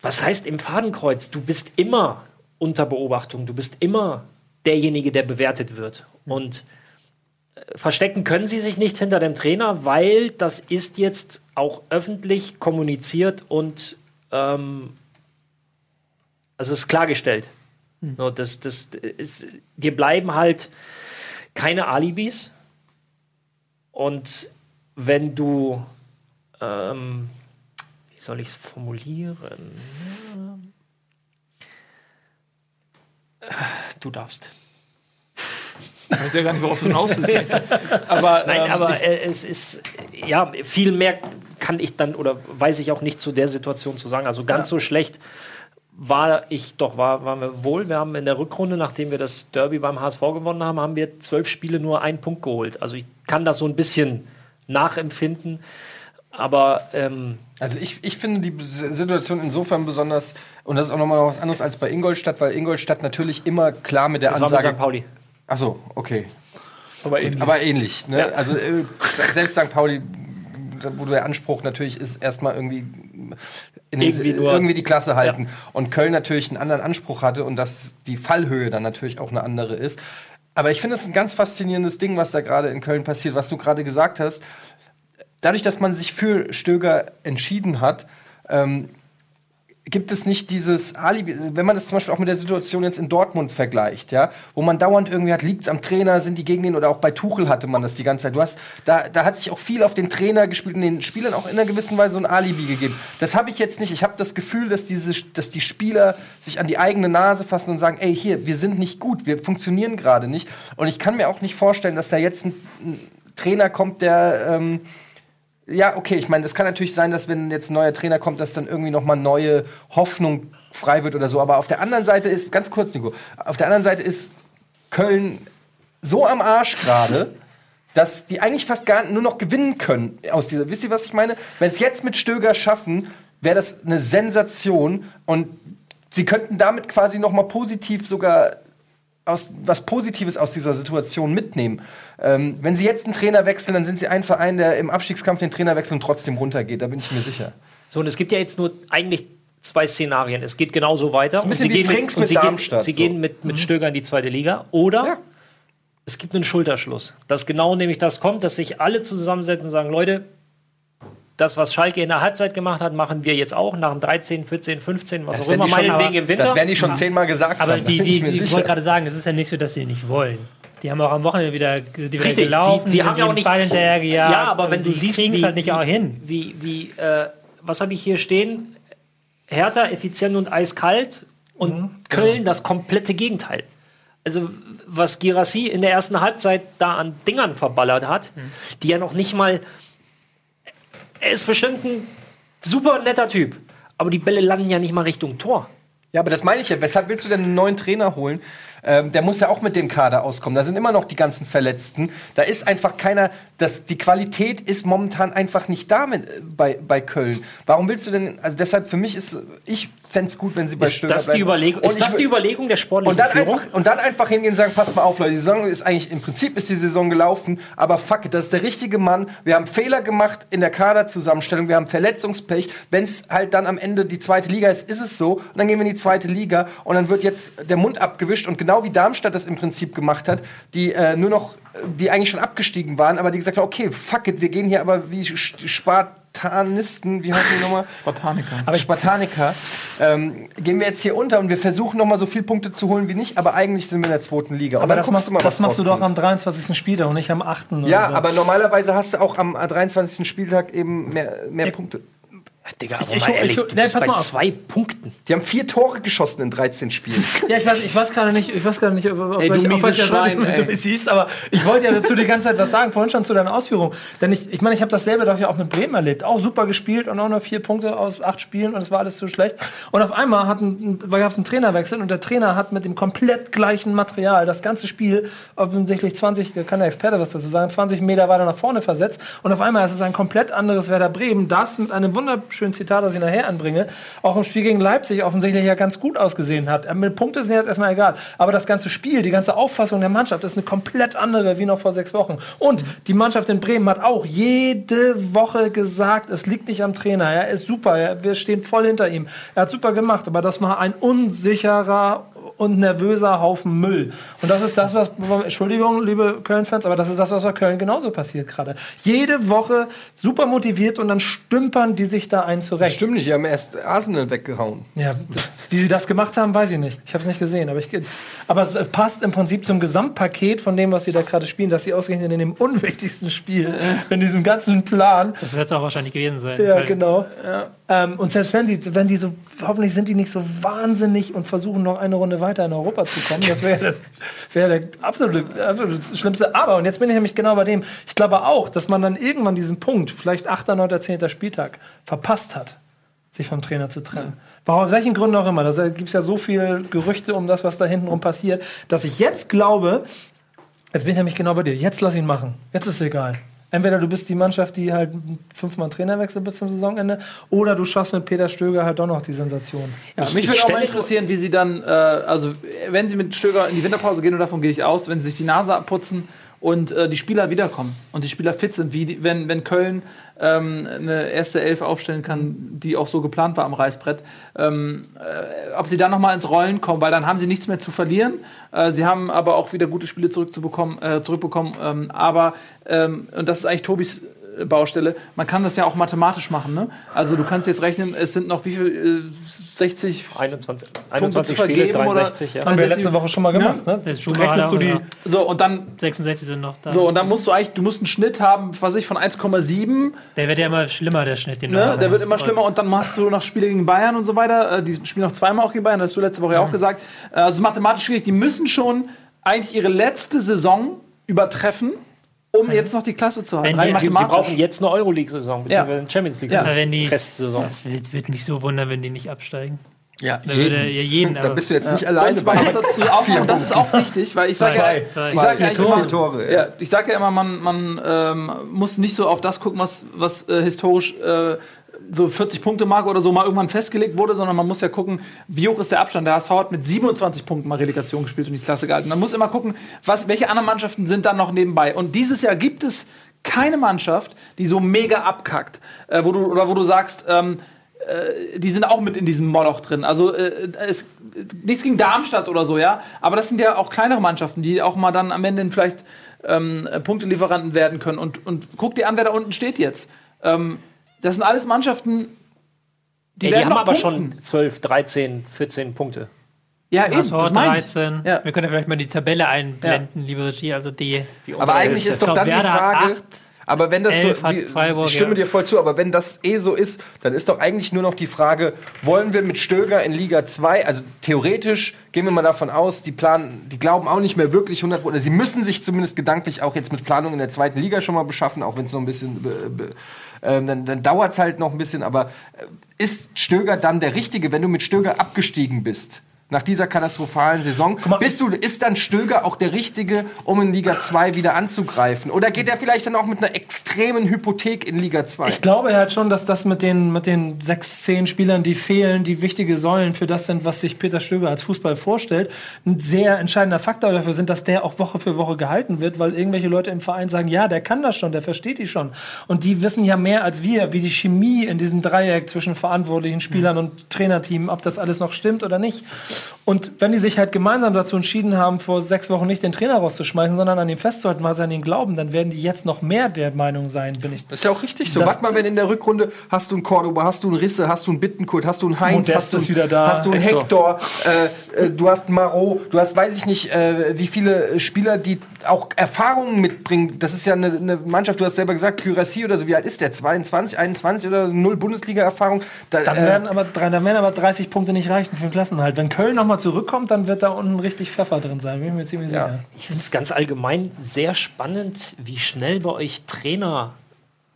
was heißt im Fadenkreuz? Du bist immer unter Beobachtung, du bist immer derjenige, der bewertet wird. Und äh, verstecken können sie sich nicht hinter dem Trainer, weil das ist jetzt auch öffentlich kommuniziert und ähm, also es ist klargestellt. So, das, das ist, dir bleiben halt keine Alibis. Und wenn du, ähm, wie soll ich es formulieren? Du darfst. Ich weiß ja gar nicht, worauf du hinaus willst. aber, Nein, ähm, aber äh, es ist, ja, viel mehr kann ich dann oder weiß ich auch nicht zu der Situation zu sagen. Also ganz so schlecht war ich doch, war, waren wir wohl. Wir haben in der Rückrunde, nachdem wir das Derby beim HSV gewonnen haben, haben wir zwölf Spiele nur einen Punkt geholt. Also ich kann das so ein bisschen nachempfinden. Aber ähm, Also ich, ich finde die Situation insofern besonders, und das ist auch nochmal was anderes als bei Ingolstadt, weil Ingolstadt natürlich immer klar mit der das war mit St. Ansage. Pauli. Achso, okay. aber ähnlich. Aber ähnlich. Ne? Also äh, selbst St. Pauli, wo der Anspruch natürlich ist, erstmal irgendwie, in den, Irgendwie nur- irgendwie die Klasse halten. Und Köln natürlich einen anderen Anspruch hatte und dass die Fallhöhe dann natürlich auch eine andere ist. Aber ich finde es ein ganz faszinierendes Ding, was da gerade in Köln passiert, was du gerade gesagt hast. Dadurch, dass man sich für Stöger entschieden hat, ähm, gibt es nicht dieses Alibi, wenn man das zum Beispiel auch mit der Situation jetzt in Dortmund vergleicht, ja, wo man dauernd irgendwie hat, liegt es am Trainer, sind die gegen den oder auch bei Tuchel hatte man das die ganze Zeit. Du hast, da, da hat sich auch viel auf den Trainer gespielt und den Spielern auch in einer gewissen Weise so ein Alibi gegeben. Das habe ich jetzt nicht. Ich habe das Gefühl, dass diese, dass die Spieler sich an die eigene Nase fassen und sagen, ey, hier, wir sind nicht gut, wir funktionieren gerade nicht. Und ich kann mir auch nicht vorstellen, dass da jetzt ein, ein Trainer kommt, der ähm, ja, okay, ich meine, das kann natürlich sein, dass wenn jetzt ein neuer Trainer kommt, dass dann irgendwie noch mal neue Hoffnung frei wird oder so. Aber auf der anderen Seite ist, ganz kurz, Nico, auf der anderen Seite ist Köln so am Arsch gerade, dass die eigentlich fast gar nur noch gewinnen können aus dieser. Wisst ihr, was ich meine? Wenn es jetzt mit Stöger schaffen, wäre das eine Sensation und sie könnten damit quasi noch mal positiv sogar aus, was Positives aus dieser Situation mitnehmen. Ähm, wenn sie jetzt einen Trainer wechseln, dann sind sie ein Verein, der im Abstiegskampf den Trainer wechselt und trotzdem runtergeht. Da bin ich mir sicher. So, und es gibt ja jetzt nur eigentlich zwei Szenarien. Es geht genauso weiter. ein und bisschen sie wie gehen, mit, und mit sie gehen, Darmstadt, sie so. gehen mit, mit Stöger in die zweite Liga. Oder Ja. es gibt einen Schulterschluss. Dass genau nämlich das kommt, dass sich alle zusammensetzen und sagen, Leute, das, was Schalke in der Halbzeit gemacht hat, machen wir jetzt auch nach dem 13, 14, 15, was Das auch immer, die schon- meinetwegen aber im Winter. Das werden die schon zehnmal gesagt Aber haben. da die, die, die ich wollte gerade sagen, es ist ja nicht so, dass sie nicht wollen. Die haben auch am Wochenende wieder, die wieder Richtig, gelaufen, sie- sie haben ja auch nicht- Ball hinterhergejagt. Ja, aber wenn du sie siehst, kriegen's wie- halt nicht auch hin. wie, wie äh, was habe ich hier stehen? Härter, effizient und eiskalt. Und Köln das komplette Gegenteil. Also, was Girassi in der ersten Halbzeit da an Dingern verballert hat, die ja noch nicht mal. Er ist bestimmt ein super netter Typ. Aber die Bälle landen ja nicht mal Richtung Tor. Ja, aber das meine ich ja. Weshalb willst du denn einen neuen Trainer holen? Ähm, der muss ja auch mit dem Kader auskommen. Da sind immer noch die ganzen Verletzten. Da ist einfach keiner. Das, die Qualität ist momentan einfach nicht da mit, äh, bei, bei Köln. Warum willst du denn? Also deshalb für mich ist. Ich fände es gut, wenn sie bei Ist Stöger das, die bleiben. Überlegung, Und ist das die Überlegung der sportlichen und dann, Führung? einfach, und dann einfach hingehen und sagen, passt mal auf, Leute, die Saison ist eigentlich, im Prinzip ist die Saison gelaufen, aber fuck it, das ist der richtige Mann. Wir haben Fehler gemacht in der Kaderzusammenstellung, wir haben Verletzungspech. Wenn es halt dann am Ende die zweite Liga ist, ist es so. Und dann gehen wir in die zweite Liga und dann wird jetzt der Mund abgewischt. Und genau wie Darmstadt das im Prinzip gemacht hat, die äh, nur noch, die eigentlich schon abgestiegen waren, aber die gesagt haben, okay, fuck it, wir gehen hier aber wie Spart Spartanisten, wie heißt die nochmal? Spartaniker. Aber Spartaniker, ähm, gehen wir jetzt hier unter und wir versuchen noch mal so viele Punkte zu holen wie nicht, aber eigentlich sind wir in der zweiten Liga. Aber das machst, was das machst du doch am 23. Spieltag und nicht am 8. oder Ja, so. aber normalerweise hast du auch am 23. Spieltag eben mehr, mehr Punkte. Digga, aber ich- mal ich- ehrlich, ich- du nee, bist bei mal auf. zwei Punkten. Die haben vier Tore geschossen in 13 Spielen. Ja, ich weiß, ich weiß gerade nicht, ich weiß gerade nicht, auf, auf Ey, du welche- auf mieses welcher Seite Schwein, du siehst, aber ich wollte ja dazu die ganze Zeit was sagen, vorhin schon zu deiner Ausführung. Denn ich, ich meine, ich habe dasselbe doch ja auch mit Bremen erlebt. Auch super gespielt und auch nur vier Punkte aus acht Spielen und es war alles zu schlecht. Und auf einmal gab es einen Trainerwechsel und der Trainer hat mit dem komplett gleichen Material das ganze Spiel offensichtlich 20, da kann der Experte was dazu sagen, 20 Meter weiter nach vorne versetzt. Und auf einmal ist es ein komplett anderes Werder Bremen, das mit einem wunderschönen Zitat, das ich nachher anbringe, auch im Spiel gegen Leipzig offensichtlich ja ganz gut ausgesehen hat. Äh, Mit Punkte sind jetzt erstmal egal. Aber das ganze Spiel, die ganze Auffassung der Mannschaft ist eine komplett andere wie noch vor sechs Wochen. Und die Mannschaft in Bremen hat auch jede Woche gesagt, es liegt nicht am Trainer. Er ist super, er, wir stehen voll hinter ihm. Er hat super gemacht, aber das war ein unsicherer und nervöser Haufen Müll. Und das ist das, was, Entschuldigung, liebe Köln-Fans, aber das ist das, was bei Köln genauso passiert gerade. Jede Woche super motiviert und dann stümpern die sich da ein zurecht. Stimmt nicht, die haben erst Arsenal weggehauen. Ja, wie sie das gemacht haben, weiß ich nicht. Ich habe es nicht gesehen, aber ich aber es passt im Prinzip zum Gesamtpaket von dem, was sie da gerade spielen, dass sie ausgerechnet in dem unwichtigsten Spiel in diesem ganzen Plan Das wird es auch wahrscheinlich gewesen sein. ja, genau. Ähm, und selbst wenn die, wenn die so, hoffentlich sind die nicht so wahnsinnig und versuchen noch eine Runde weiter in Europa zu kommen. Das wäre der, wär der absolute, absolute Schlimmste. Aber, und jetzt bin ich nämlich genau bei dem, ich glaube auch, dass man dann irgendwann diesen Punkt, vielleicht 8., 9., 10. Spieltag, verpasst hat, sich vom Trainer zu trennen. Warum, aus welchen Gründen auch immer. Da gibt es ja so viel Gerüchte um das, was da hintenrum passiert, dass ich jetzt glaube, Jetzt bin ich nämlich genau bei dir. Jetzt lass ihn machen. Jetzt ist es egal. Entweder du bist die Mannschaft, die halt fünfmal Trainerwechsel bis zum Saisonende, oder du schaffst mit Peter Stöger halt doch noch die Sensation. Ja, Ich- mich ich würde auch mal interessieren, wie sie dann, äh, also wenn sie mit Stöger in die Winterpause gehen, und davon gehe ich aus, wenn sie sich die Nase abputzen und äh, die Spieler wiederkommen und die Spieler fit sind, wie die, wenn, wenn Köln ähm, eine erste Elf aufstellen kann, die auch so geplant war am Reißbrett, ähm, äh, ob sie dann noch mal ins Rollen kommen, weil dann haben sie nichts mehr zu verlieren. Äh, sie haben aber auch wieder gute Spiele zurückzubekommen, äh, zurückbekommen. Ähm, aber, ähm, und das ist eigentlich Tobis Baustelle, man kann das ja auch mathematisch machen. Ne? Also du kannst jetzt rechnen, es sind noch wie viel, äh, 60 21, Punkte 21 zu Spiele, vergeben oder 63, ja. Haben wir letzte Woche schon mal gemacht, ne? Das ist Du schon rechnest du die. ja. So, und dann, 66 sind noch da. so, und dann musst du eigentlich, du musst einen Schnitt haben, was weiß ich, von 1,7. Der wird ja immer schlimmer, der Schnitt. Den du Ne? haben Der wird immer schlimmer und dann hast du noch Spiele gegen Bayern und so weiter. Äh, Die spielen noch zweimal auch gegen Bayern, das hast du letzte Woche ja auch gesagt. Äh, Also mathematisch schwierig. Die müssen schon eigentlich ihre letzte Saison übertreffen, um jetzt noch die Klasse zu halten. Rein die- Sie, sie brauchen jetzt eine Euroleague-Saison, beziehungsweise eine Champions League-Saison. Aber wenn die, Restsaison. das wird, wird mich so wundern, wenn die nicht absteigen. Ja, Da würde ja jeden. Da aber- bist du jetzt nicht alleine muss dazu auch, und das ist auch wichtig, weil ich sage ja, ich sag ja, immer, Tore, ja. ja, ich sage ja immer, man, man ähm, muss nicht so auf das gucken, was, was äh, historisch äh, so 40 Punkte Marke oder so mal irgendwann festgelegt wurde, sondern man muss ja gucken, wie hoch ist der Abstand. Der HSV hat mit 27 Punkten mal Relegation gespielt und die Klasse gehalten. Man muss immer gucken, was, welche anderen Mannschaften sind dann noch nebenbei. Und dieses Jahr gibt es keine Mannschaft, die so mega abkackt, äh, wo du oder wo du sagst, ähm, äh, die sind auch mit in diesem Moloch drin. Also äh, es, nichts gegen Darmstadt oder so, ja. Aber das sind ja auch kleinere Mannschaften, die auch mal dann am Ende vielleicht ähm, Punktelieferanten werden können. Und, und guck dir an, wer da unten steht jetzt. Ähm, das sind alles Mannschaften, die Ey, die haben aber punkten. schon 12, 13, 14 Punkte. Ja, eben, das meine ich. 13. Ja. Wir können ja vielleicht mal die Tabelle einblenden, liebe Regie. Also die. Die Aber eigentlich ist doch glaub, dann die Frage. Aber wenn das so, wie, Freiburg, ich stimme ja. dir voll zu, aber wenn das eh so ist, dann ist doch eigentlich nur noch die Frage, wollen wir mit Stöger in Liga 2, also theoretisch gehen wir mal davon aus, die planen, die glauben auch nicht mehr wirklich 100 oder sie müssen sich zumindest gedanklich auch jetzt mit Planung in der zweiten Liga schon mal beschaffen, auch wenn es noch ein bisschen, be, be, ähm, dann, dann dauert es halt noch ein bisschen, aber äh, ist Stöger dann der Richtige, wenn du mit Stöger abgestiegen bist? Nach dieser katastrophalen Saison. mal- Bist du, ist dann Stöger auch der Richtige, um in Liga 2 wieder anzugreifen? Oder geht er vielleicht dann auch mit einer extremen Hypothek in Liga 2? Ich glaube halt schon, dass das mit den, mit den sechs, zehn Spielern, die fehlen, die wichtige Säulen für das sind, was sich Peter Stöger als Fußball vorstellt, ein sehr entscheidender Faktor dafür sind, dass der auch Woche für Woche gehalten wird, weil irgendwelche Leute im Verein sagen, ja, der kann das schon, der versteht die schon. Und die wissen ja mehr als wir, wie die Chemie in diesem Dreieck zwischen verantwortlichen Spielern und Trainerteam, ob das alles noch stimmt oder nicht. Und wenn die sich halt gemeinsam dazu entschieden haben, vor sechs Wochen nicht den Trainer rauszuschmeißen, sondern an ihm festzuhalten, weil sie an ihn glauben, dann werden die jetzt noch mehr der Meinung sein, bin ich. Das ist ja auch richtig so. Warte mal, wenn in der Rückrunde hast du einen Cordoba, hast du einen Risse, hast du einen Bittenkurt, hast du einen Heinz, Modest hast du, ist wieder da. hast du einen Hector, äh, äh, du hast einen Marot, du hast, weiß ich nicht, äh, wie viele Spieler, die auch Erfahrungen mitbringen. Das ist ja eine, eine Mannschaft, du hast selber gesagt, Kyrassi oder so, wie alt ist der? 22, 21 oder so, null Bundesliga-Erfahrung. Da, Dann äh, werden, aber, drei- dann werden aber 30 Punkte nicht reichen für den Klassenhalt. Wenn Köln nochmal zurückkommt, dann wird da unten richtig Pfeffer drin sein, bin ich mir ziemlich Ja. sicher. Ich finde es ganz allgemein sehr spannend, wie schnell bei euch Trainer,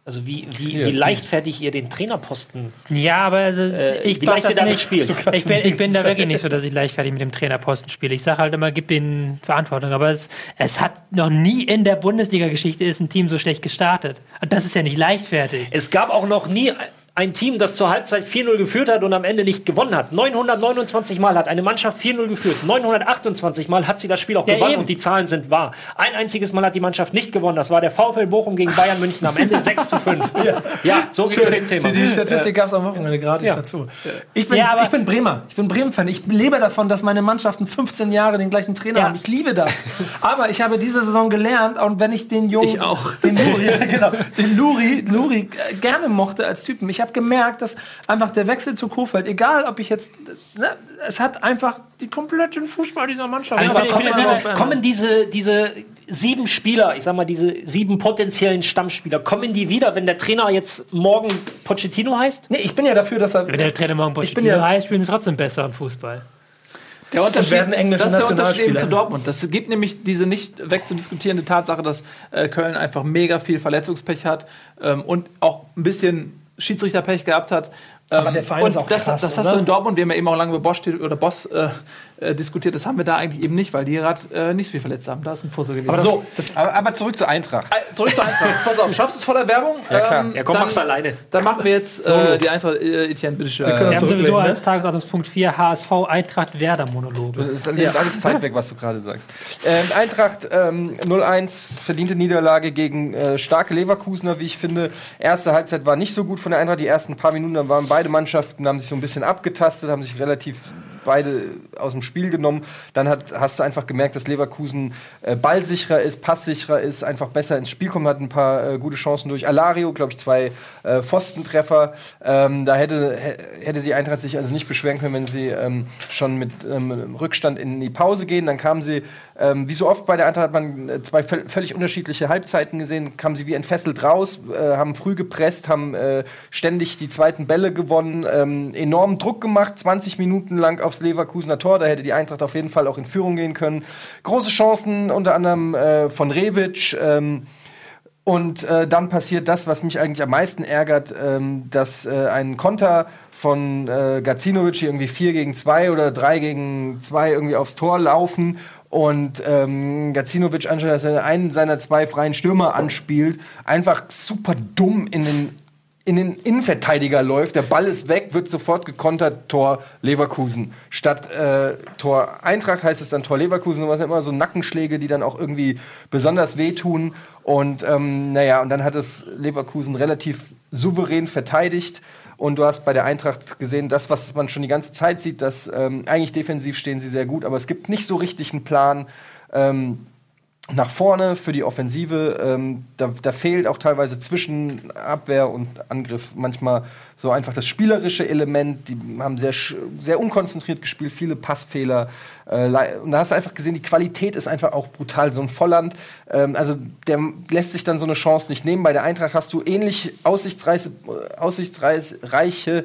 also wie, wie, wie leichtfertig ihr den Trainerposten. Ja, aber also, Äh, ich das nicht. spielt. Ich bin, ich bin da wirklich nicht so, dass ich leichtfertig mit dem Trainerposten spiele. Ich sage halt immer, gib denen Verantwortung. Aber es, es hat noch nie in der Bundesliga-Geschichte ist ein Team so schlecht gestartet. Und das ist ja nicht leichtfertig. Es gab auch noch nie ein Team, das zur Halbzeit 4-0 geführt hat und am Ende nicht gewonnen hat. 929 Mal hat eine Mannschaft 4-0 geführt. 928 Mal hat sie das Spiel auch Ja, gewonnen eben. und die Zahlen sind wahr. Ein einziges Mal hat die Mannschaft nicht gewonnen. Das war der VfL Bochum gegen Bayern München am Ende 6 zu 5. ja. so viel zu dem Thema. Die, Statistik gab es am Wochenende gratis Ja. dazu. Ich bin, Ja, aber- ich bin Bremer. Ich bin Bremen-Fan. Ich lebe davon, dass meine Mannschaften 15 Jahre den gleichen Trainer Ja. haben. Ich liebe das. Aber ich habe diese Saison gelernt, und wenn ich den Jungen, Ich auch. den Luri, ja, genau, den Luri, Luri äh, gerne mochte als Typen, ich habe gemerkt, dass einfach der Wechsel zu Kofeld, egal ob ich jetzt, ne, es hat einfach die kompletten Fußball dieser Mannschaft einfach ich finde, kommen diese, diese sieben Spieler, ich sag mal, diese sieben potenziellen Stammspieler, kommen die wieder, wenn der Trainer jetzt morgen Pochettino heißt? Nee, ich bin ja dafür, dass er. Wenn der Trainer morgen Ich bin Pochettino ja- heißt, spielen sie trotzdem besser im Fußball. Der Unterschied, werden englische das ist der Unterschied eben zu Dortmund. Das gibt nämlich diese nicht wegzudiskutierende Tatsache, dass äh, Köln einfach mega viel Verletzungspech hat ähm, und auch ein bisschen Schiedsrichterpech gehabt hat. Ähm, Aber der Verein und ist auch das, krass, das hast oder? du in Dortmund, wir haben ja eben auch lange über Bosch oder Boss äh, äh, diskutiert, das haben wir da eigentlich eben nicht, weil die gerade äh, nicht so viel verletzt haben. Da ist ein Fussel gewesen. Aber so, das, aber, aber zurück zur Eintracht. äh, zurück zur Eintracht. Pass auf, schaffst du es vor der Werbung? Ja, klar. Ähm, Ja, komm, dann, mach's alleine. Dann machen wir jetzt äh, die Eintracht, äh, Etienne, bitteschön. können Wir haben sowieso ne? als Tagesordnungspunkt 4 HSV Eintracht Werder Monologe. Das ist alles alles Zeit weg, was du gerade sagst. Ähm, Eintracht ähm, 0-1, verdiente Niederlage gegen äh, starke Leverkusener, wie ich finde. Erste Halbzeit war nicht so gut von der Eintracht. Die ersten paar Minuten, dann waren beide Mannschaften, haben sich so ein bisschen abgetastet, haben sich relativ beide aus dem Spiel genommen. Dann hat, hast du einfach gemerkt, dass Leverkusen äh, ballsicherer ist, passsicherer ist, einfach besser ins Spiel kommt, hat ein paar äh, gute Chancen durch Alario, glaube ich, zwei äh, Pfostentreffer. Ähm, da hätte, hä- hätte die Eintracht sich also nicht beschweren können, wenn sie ähm, schon mit ähm, Rückstand in die Pause gehen. Dann kamen sie, ähm, wie so oft bei der Eintracht hat man äh, zwei völ- völlig unterschiedliche Halbzeiten gesehen, kamen sie wie entfesselt raus, äh, haben früh gepresst, haben äh, ständig die zweiten Bälle gewonnen, ähm, enormen Druck gemacht, 20 Minuten lang aufs Leverkusener Tor. Da hätte die Eintracht auf jeden Fall auch in Führung gehen können. Große Chancen, unter anderem äh, von Revic. Ähm, und äh, dann passiert das, was mich eigentlich am meisten ärgert, ähm, dass äh, ein Konter von äh, Gacinovic irgendwie 4 gegen 2 oder 3 gegen 2 irgendwie aufs Tor laufen und ähm, Gacinovic, anstatt einen seiner zwei freien Stürmer anspielt, einfach super dumm in den in den Innenverteidiger läuft, der Ball ist weg, wird sofort gekontert, Tor Leverkusen. Statt äh, Tor Eintracht heißt es dann Tor Leverkusen. Und was immer so Nackenschläge, die dann auch irgendwie besonders wehtun. Und ähm, naja, und dann hat es Leverkusen relativ souverän verteidigt. Und du hast bei der Eintracht gesehen, das, was man schon die ganze Zeit sieht, dass ähm, eigentlich defensiv stehen sie sehr gut, aber es gibt nicht so richtig einen Plan. Ähm, nach vorne für die Offensive. Ähm, da, da fehlt auch teilweise zwischen Abwehr und Angriff manchmal so einfach das spielerische Element. Die haben sehr, sehr unkonzentriert gespielt, viele Passfehler. Äh, und da hast du einfach gesehen, die Qualität ist einfach auch brutal. So ein Volland, ähm, also der lässt sich dann so eine Chance nicht nehmen. Bei der Eintracht hast du ähnlich aussichtsreiche, aussichtsreiche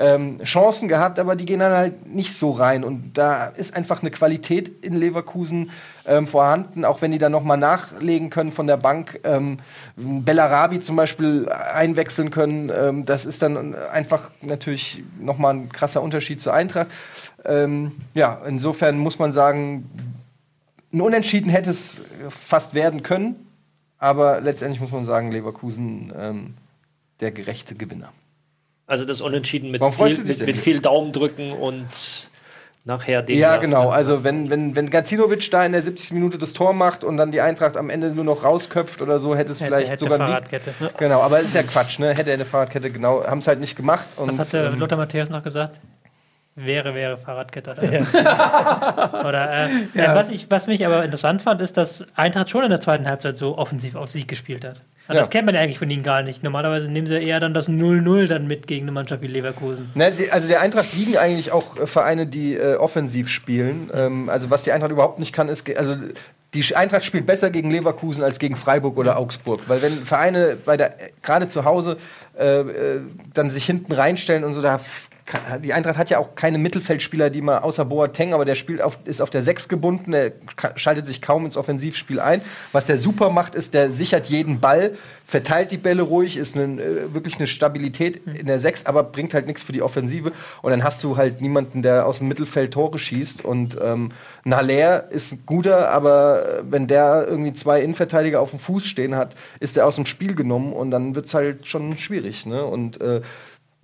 ähm, Chancen gehabt, aber die gehen dann halt nicht so rein. Und da ist einfach eine Qualität in Leverkusen ähm, vorhanden, auch wenn die dann nochmal nachlegen können von der Bank. Ähm, Bellarabi zum Beispiel einwechseln können. Ähm, das ist dann einfach natürlich nochmal ein krasser Unterschied zur Eintracht. Ähm, ja, insofern muss man sagen, ein Unentschieden hätte es fast werden können. Aber letztendlich muss man sagen, Leverkusen ähm, der gerechte Gewinner. Also das Unentschieden mit, viel, mit, mit viel Daumen drücken und nachher den. Ja, genau. Also wenn, wenn, wenn Gacinovic da in der 70. Minute das Tor macht und dann die Eintracht am Ende nur noch rausköpft oder so, hätte es Hätte- vielleicht hätte sogar Fahrradkette. Sieg- Genau, aber ist ja Quatsch, ne? Hätte er eine Fahrradkette, genau, haben es halt nicht gemacht. Und, Was hatte ähm, Lothar Matthäus noch gesagt? Wäre, wäre Fahrradkette. Oder, oder äh, äh, was, ich, was mich aber interessant fand, ist, dass Eintracht schon in der zweiten Halbzeit so offensiv auf Sieg gespielt hat. Also Ja. Das kennt man ja eigentlich von ihnen gar nicht. Normalerweise nehmen sie eher dann das 0-0 dann mit gegen eine Mannschaft wie Leverkusen. Ne, also der Eintracht liegen eigentlich auch äh, Vereine, die äh, offensiv spielen. Ähm, also was die Eintracht überhaupt nicht kann, ist, also die Eintracht spielt besser gegen Leverkusen als gegen Freiburg oder Augsburg. Weil wenn Vereine bei der äh, gerade zu Hause äh, äh, dann sich hinten reinstellen und so, da die Eintracht hat ja auch keine Mittelfeldspieler, die mal außer Boateng, aber der spielt auf, ist auf der 6 gebunden, ka- schaltet sich kaum ins Offensivspiel ein. Was der super macht, ist, der sichert jeden Ball, verteilt die Bälle ruhig, ist ein, äh, wirklich eine Stabilität in der 6, aber bringt halt nichts für die Offensive. Und dann hast du halt niemanden, der aus dem Mittelfeld Tore schießt. Und ähm, ein Haller ist ein guter, aber äh, wenn der irgendwie zwei Innenverteidiger auf dem Fuß stehen hat, ist der aus dem Spiel genommen und dann wird es halt schon schwierig. Ne? Und äh,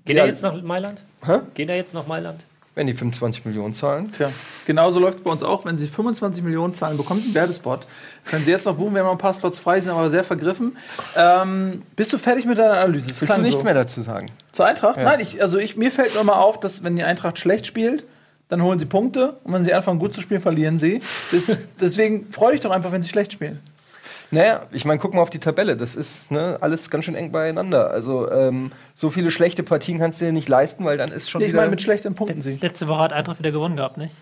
Geht Ja. er jetzt nach Mailand? Hä? Geht er jetzt nach Mailand? wenn die 25 Millionen zahlen. Tja, genauso läuft es bei uns auch. Wenn Sie 25 Millionen zahlen, bekommen Sie einen Werbespot. Können Sie jetzt noch buchen, wir haben noch ein paar Slots frei, sind aber sehr vergriffen. Ähm, bist du fertig mit deiner Analyse? Willst du klang nichts so. mehr dazu sagen? Zur Eintracht? Nein, ich, also ich, mir fällt nur mal auf, dass wenn die Eintracht schlecht spielt, dann holen sie Punkte und wenn sie anfangen gut zu spielen, verlieren sie. Das, deswegen freu dich doch einfach, wenn sie schlecht spielen. Naja, ich meine, guck mal auf die Tabelle. Das ist ne, alles ganz schön eng beieinander. Also ähm, so viele schlechte Partien kannst du dir nicht leisten, weil dann ist schon Ich wieder. meine mit schlechten Punkten sie. Letzte Woche hat Eintracht wieder gewonnen gehabt, nicht?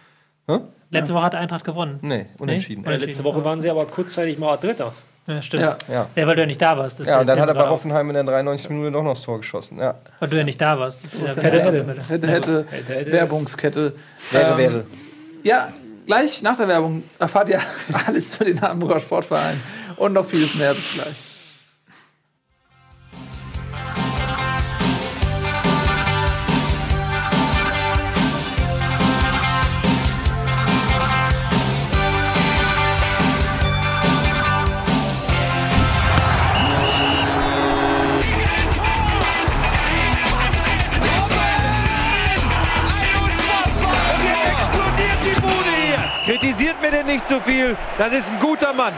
Hä? Letzte Woche hat Eintracht gewonnen. Nee, unentschieden. Nee? Äh, letzte Woche waren sie aber kurzzeitig mal Dritter. Ja, stimmt. Ja. Ja. Ja, weil du ja nicht da warst. Das Ja, und dann hat er bei. Hoffenheim in der 93 Minute doch noch das Tor geschossen. Ja, Weil du ja nicht da warst. Das ist Hätte, hätte, hätte, Hätte, hätte. Werbungskette. wäre, Ähm, wäre. Ja, gleich nach der Werbung erfahrt ihr alles über den Hamburger Sportverein und noch vieles mehr. Bis gleich. Kritisiert mir denn nicht zu viel. Das ist ein guter Mann.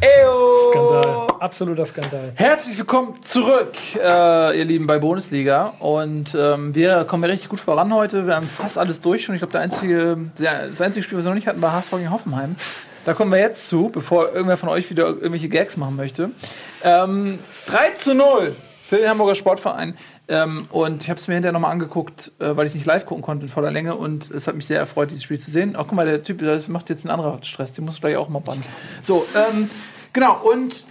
Skandal. Absoluter Skandal. Herzlich willkommen zurück, äh, ihr Lieben, bei Bundesliga. Und ähm, wir kommen ja richtig gut voran heute. Wir haben fast alles durch schon. Ich glaube, der einzige, der, das einzige Spiel, was wir noch nicht hatten, war HSV gegen Hoffenheim. Da kommen wir jetzt zu, bevor irgendwer von euch wieder irgendwelche Gags machen möchte. Ähm, 3 zu 0 für den Hamburger Sportverein. Ähm, und ich habe es mir hinterher nochmal angeguckt, äh, weil ich es nicht live gucken konnte in voller Länge. Und es hat mich sehr erfreut, dieses Spiel zu sehen. Oh, guck mal, der Typ das macht jetzt einen anderen Stress. Den muss ich gleich auch mal bannen. So, ähm, genau. Und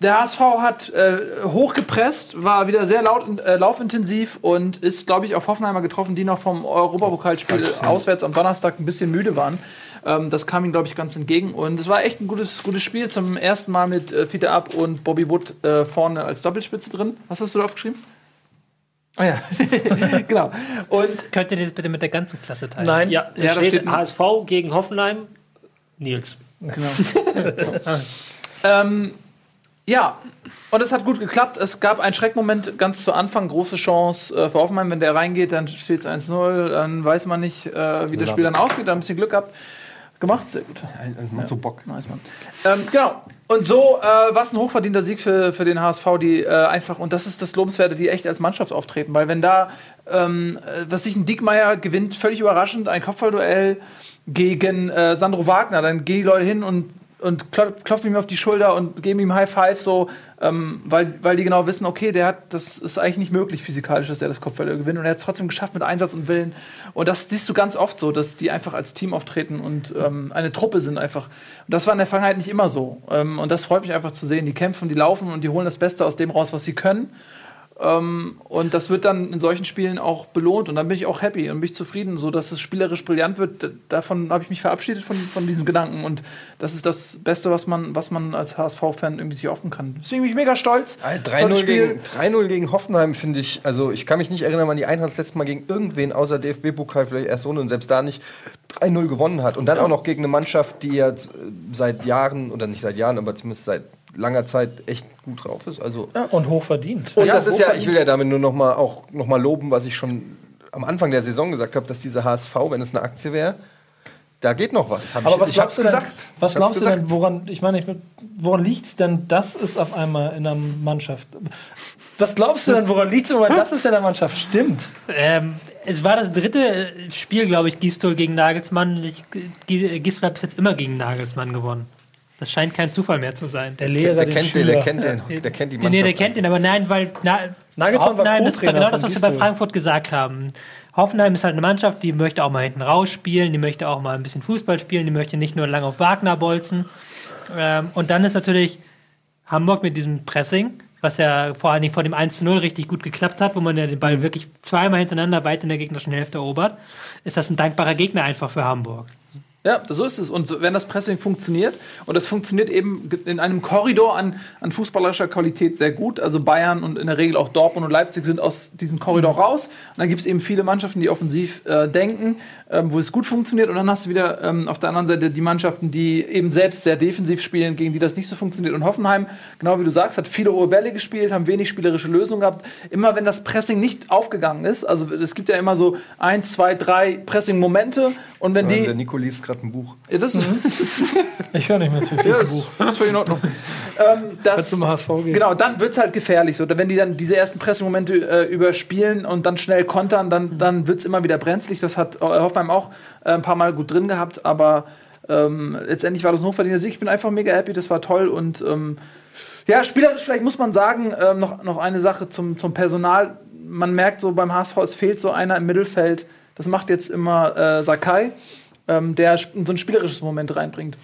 der HSV hat äh, hochgepresst, war wieder sehr laut, äh, laufintensiv und ist, glaube ich, auf Hoffenheimer getroffen, die noch vom Europapokalspiel auswärts am Donnerstag ein bisschen müde waren. Ähm, das kam ihnen, glaube ich, ganz entgegen. Und es war echt ein gutes, gutes Spiel. Zum ersten Mal mit äh, Fiete Ab und Bobby Wood äh, vorne als Doppelspitze drin. Was hast du da aufgeschrieben? Ah ja, genau. Und Könnt ihr das bitte mit der ganzen Klasse teilen? Nein. Ja, Ja, da steht, steht ein- HSV gegen Hoffenheim. Nils. Ähm, ja, und es hat gut geklappt. Es gab einen Schreckmoment ganz zu Anfang, große Chance äh, für Hoffenheim. Wenn der reingeht, dann steht es 1-0. Dann weiß man nicht, äh, wie das Spiel dann ausgeht. Da ein bisschen Glück gehabt. Gemacht, sehr gut. Das macht so Bock. Nice, Mann. Ähm, genau. Und so äh, war es ein hochverdienter Sieg für, für den HSV, die äh, einfach, und das ist das Lobenswerte, die echt als Mannschaft auftreten. Weil wenn da, ähm, äh, was sich ein Diekmeyer gewinnt, völlig überraschend, ein Kopfballduell gegen äh, Sandro Wagner, dann gehen die Leute hin und, und klop- klopfen ihm auf die Schulter und geben ihm High Five, so, ähm, weil, weil die genau wissen, okay, der hat, das ist eigentlich nicht möglich physikalisch, dass er das Kopfballduell gewinnt. Und er hat es trotzdem geschafft mit Einsatz und Willen. Und das siehst du ganz oft so, dass die einfach als Team auftreten und ähm, eine Truppe sind einfach. Und das war in der Vergangenheit nicht immer so. Ähm, und das freut mich einfach zu sehen. Die kämpfen, die laufen und die holen das Beste aus dem raus, was sie können. Ähm, und das wird dann in solchen Spielen auch belohnt. Und dann bin ich auch happy und bin ich zufrieden, so dass es spielerisch brillant wird. Davon habe ich mich verabschiedet von, von diesem Gedanken. Und das ist das Beste, was man, was man als HSV-Fan irgendwie sich hoffen kann. Deswegen bin ich mega stolz. Tolles 3-0 Spiel. gegen, 3-0 gegen Hoffenheim finde ich, also ich kann mich nicht erinnern, wann die Eintracht das letzte Mal gegen irgendwen außer DFB-Pokal vielleicht erst ohne und selbst da nicht 3-0 gewonnen hat. Und dann auch noch gegen eine Mannschaft, die jetzt äh, seit Jahren, oder nicht seit Jahren, aber zumindest seit langer Zeit echt gut drauf ist. Also Und hochverdient. Und das ist ja, ich will ja damit nur noch mal auch noch mal loben, was ich schon am Anfang der Saison gesagt habe, dass diese HSV, wenn es eine Aktie wäre, da geht noch was. Hab Aber ich, was ich glaubst du denn, gesagt. was glaubst du gesagt. denn, woran, ich meine, ich, woran liegt es denn, dass es auf einmal in einer Mannschaft, Was glaubst du denn, woran liegt es, wenn das ist ja der Mannschaft stimmt? Ähm, es war das dritte Spiel, glaube ich, Gistol gegen Nagelsmann. Ich, Gi- Gistol hat bis jetzt immer gegen Nagelsmann gewonnen. Das scheint kein Zufall mehr zu sein. Der Lehrer, Der den kennt den, der kennt den, der kennt die Mannschaft. Nee, der kennt ihn, aber nein, weil na, Nagelsmann war das ist genau das, was wir bei. Frankfurt gesagt haben. Hoffenheim ist halt eine Mannschaft, die möchte auch mal hinten rausspielen, die möchte auch mal ein bisschen Fußball spielen, die möchte nicht nur lange auf Wagner bolzen. Ähm, und dann ist natürlich Hamburg mit diesem Pressing, was ja vor allen Dingen vor dem 1 zu 0 richtig gut geklappt hat, wo man ja den Ball wirklich zweimal hintereinander weit in der gegnerischen Hälfte erobert, ist das ein dankbarer Gegner einfach für Hamburg. Ja, so ist es. Und wenn das Pressing funktioniert, und das funktioniert eben in einem Korridor an, an fußballerischer Qualität sehr gut. Also Bayern und in der Regel auch Dortmund und Leipzig sind aus diesem Korridor raus. Und dann gibt es eben viele Mannschaften, die offensiv äh, denken, ähm, wo es gut funktioniert. Und dann hast du wieder ähm, auf der anderen Seite die Mannschaften, die eben selbst sehr defensiv spielen, gegen die das nicht so funktioniert. Und Hoffenheim, genau wie du sagst, hat viele hohe Bälle gespielt, haben wenig spielerische Lösungen gehabt. Immer wenn das Pressing nicht aufgegangen ist, also es gibt ja immer so eins, zwei, drei Pressing-Momente. Und wenn die Der Nico liest gerade ein Buch. ja, das ist, Ich höre nicht mehr zu. Lese ein Buch. das ist völlig in Ordnung. ähm, das, Kannst du zum HSV gehen? genau, dann wird es halt gefährlich. So. Wenn die dann diese ersten Pressing-Momente äh, überspielen und dann schnell kontern, dann, dann wird es immer wieder brenzlig. Das hat äh, Hoffenheim auch äh, ein paar Mal gut drin gehabt, aber ähm, letztendlich war das ein hochverdienter Sieg. Ich bin einfach mega happy, das war toll und ähm, ja, spielerisch vielleicht muss man sagen, ähm, noch, noch eine Sache zum, zum Personal. Man merkt so beim HSV, es fehlt so einer im Mittelfeld. Das macht jetzt immer äh, Sakai, ähm, der so ein spielerisches Moment reinbringt.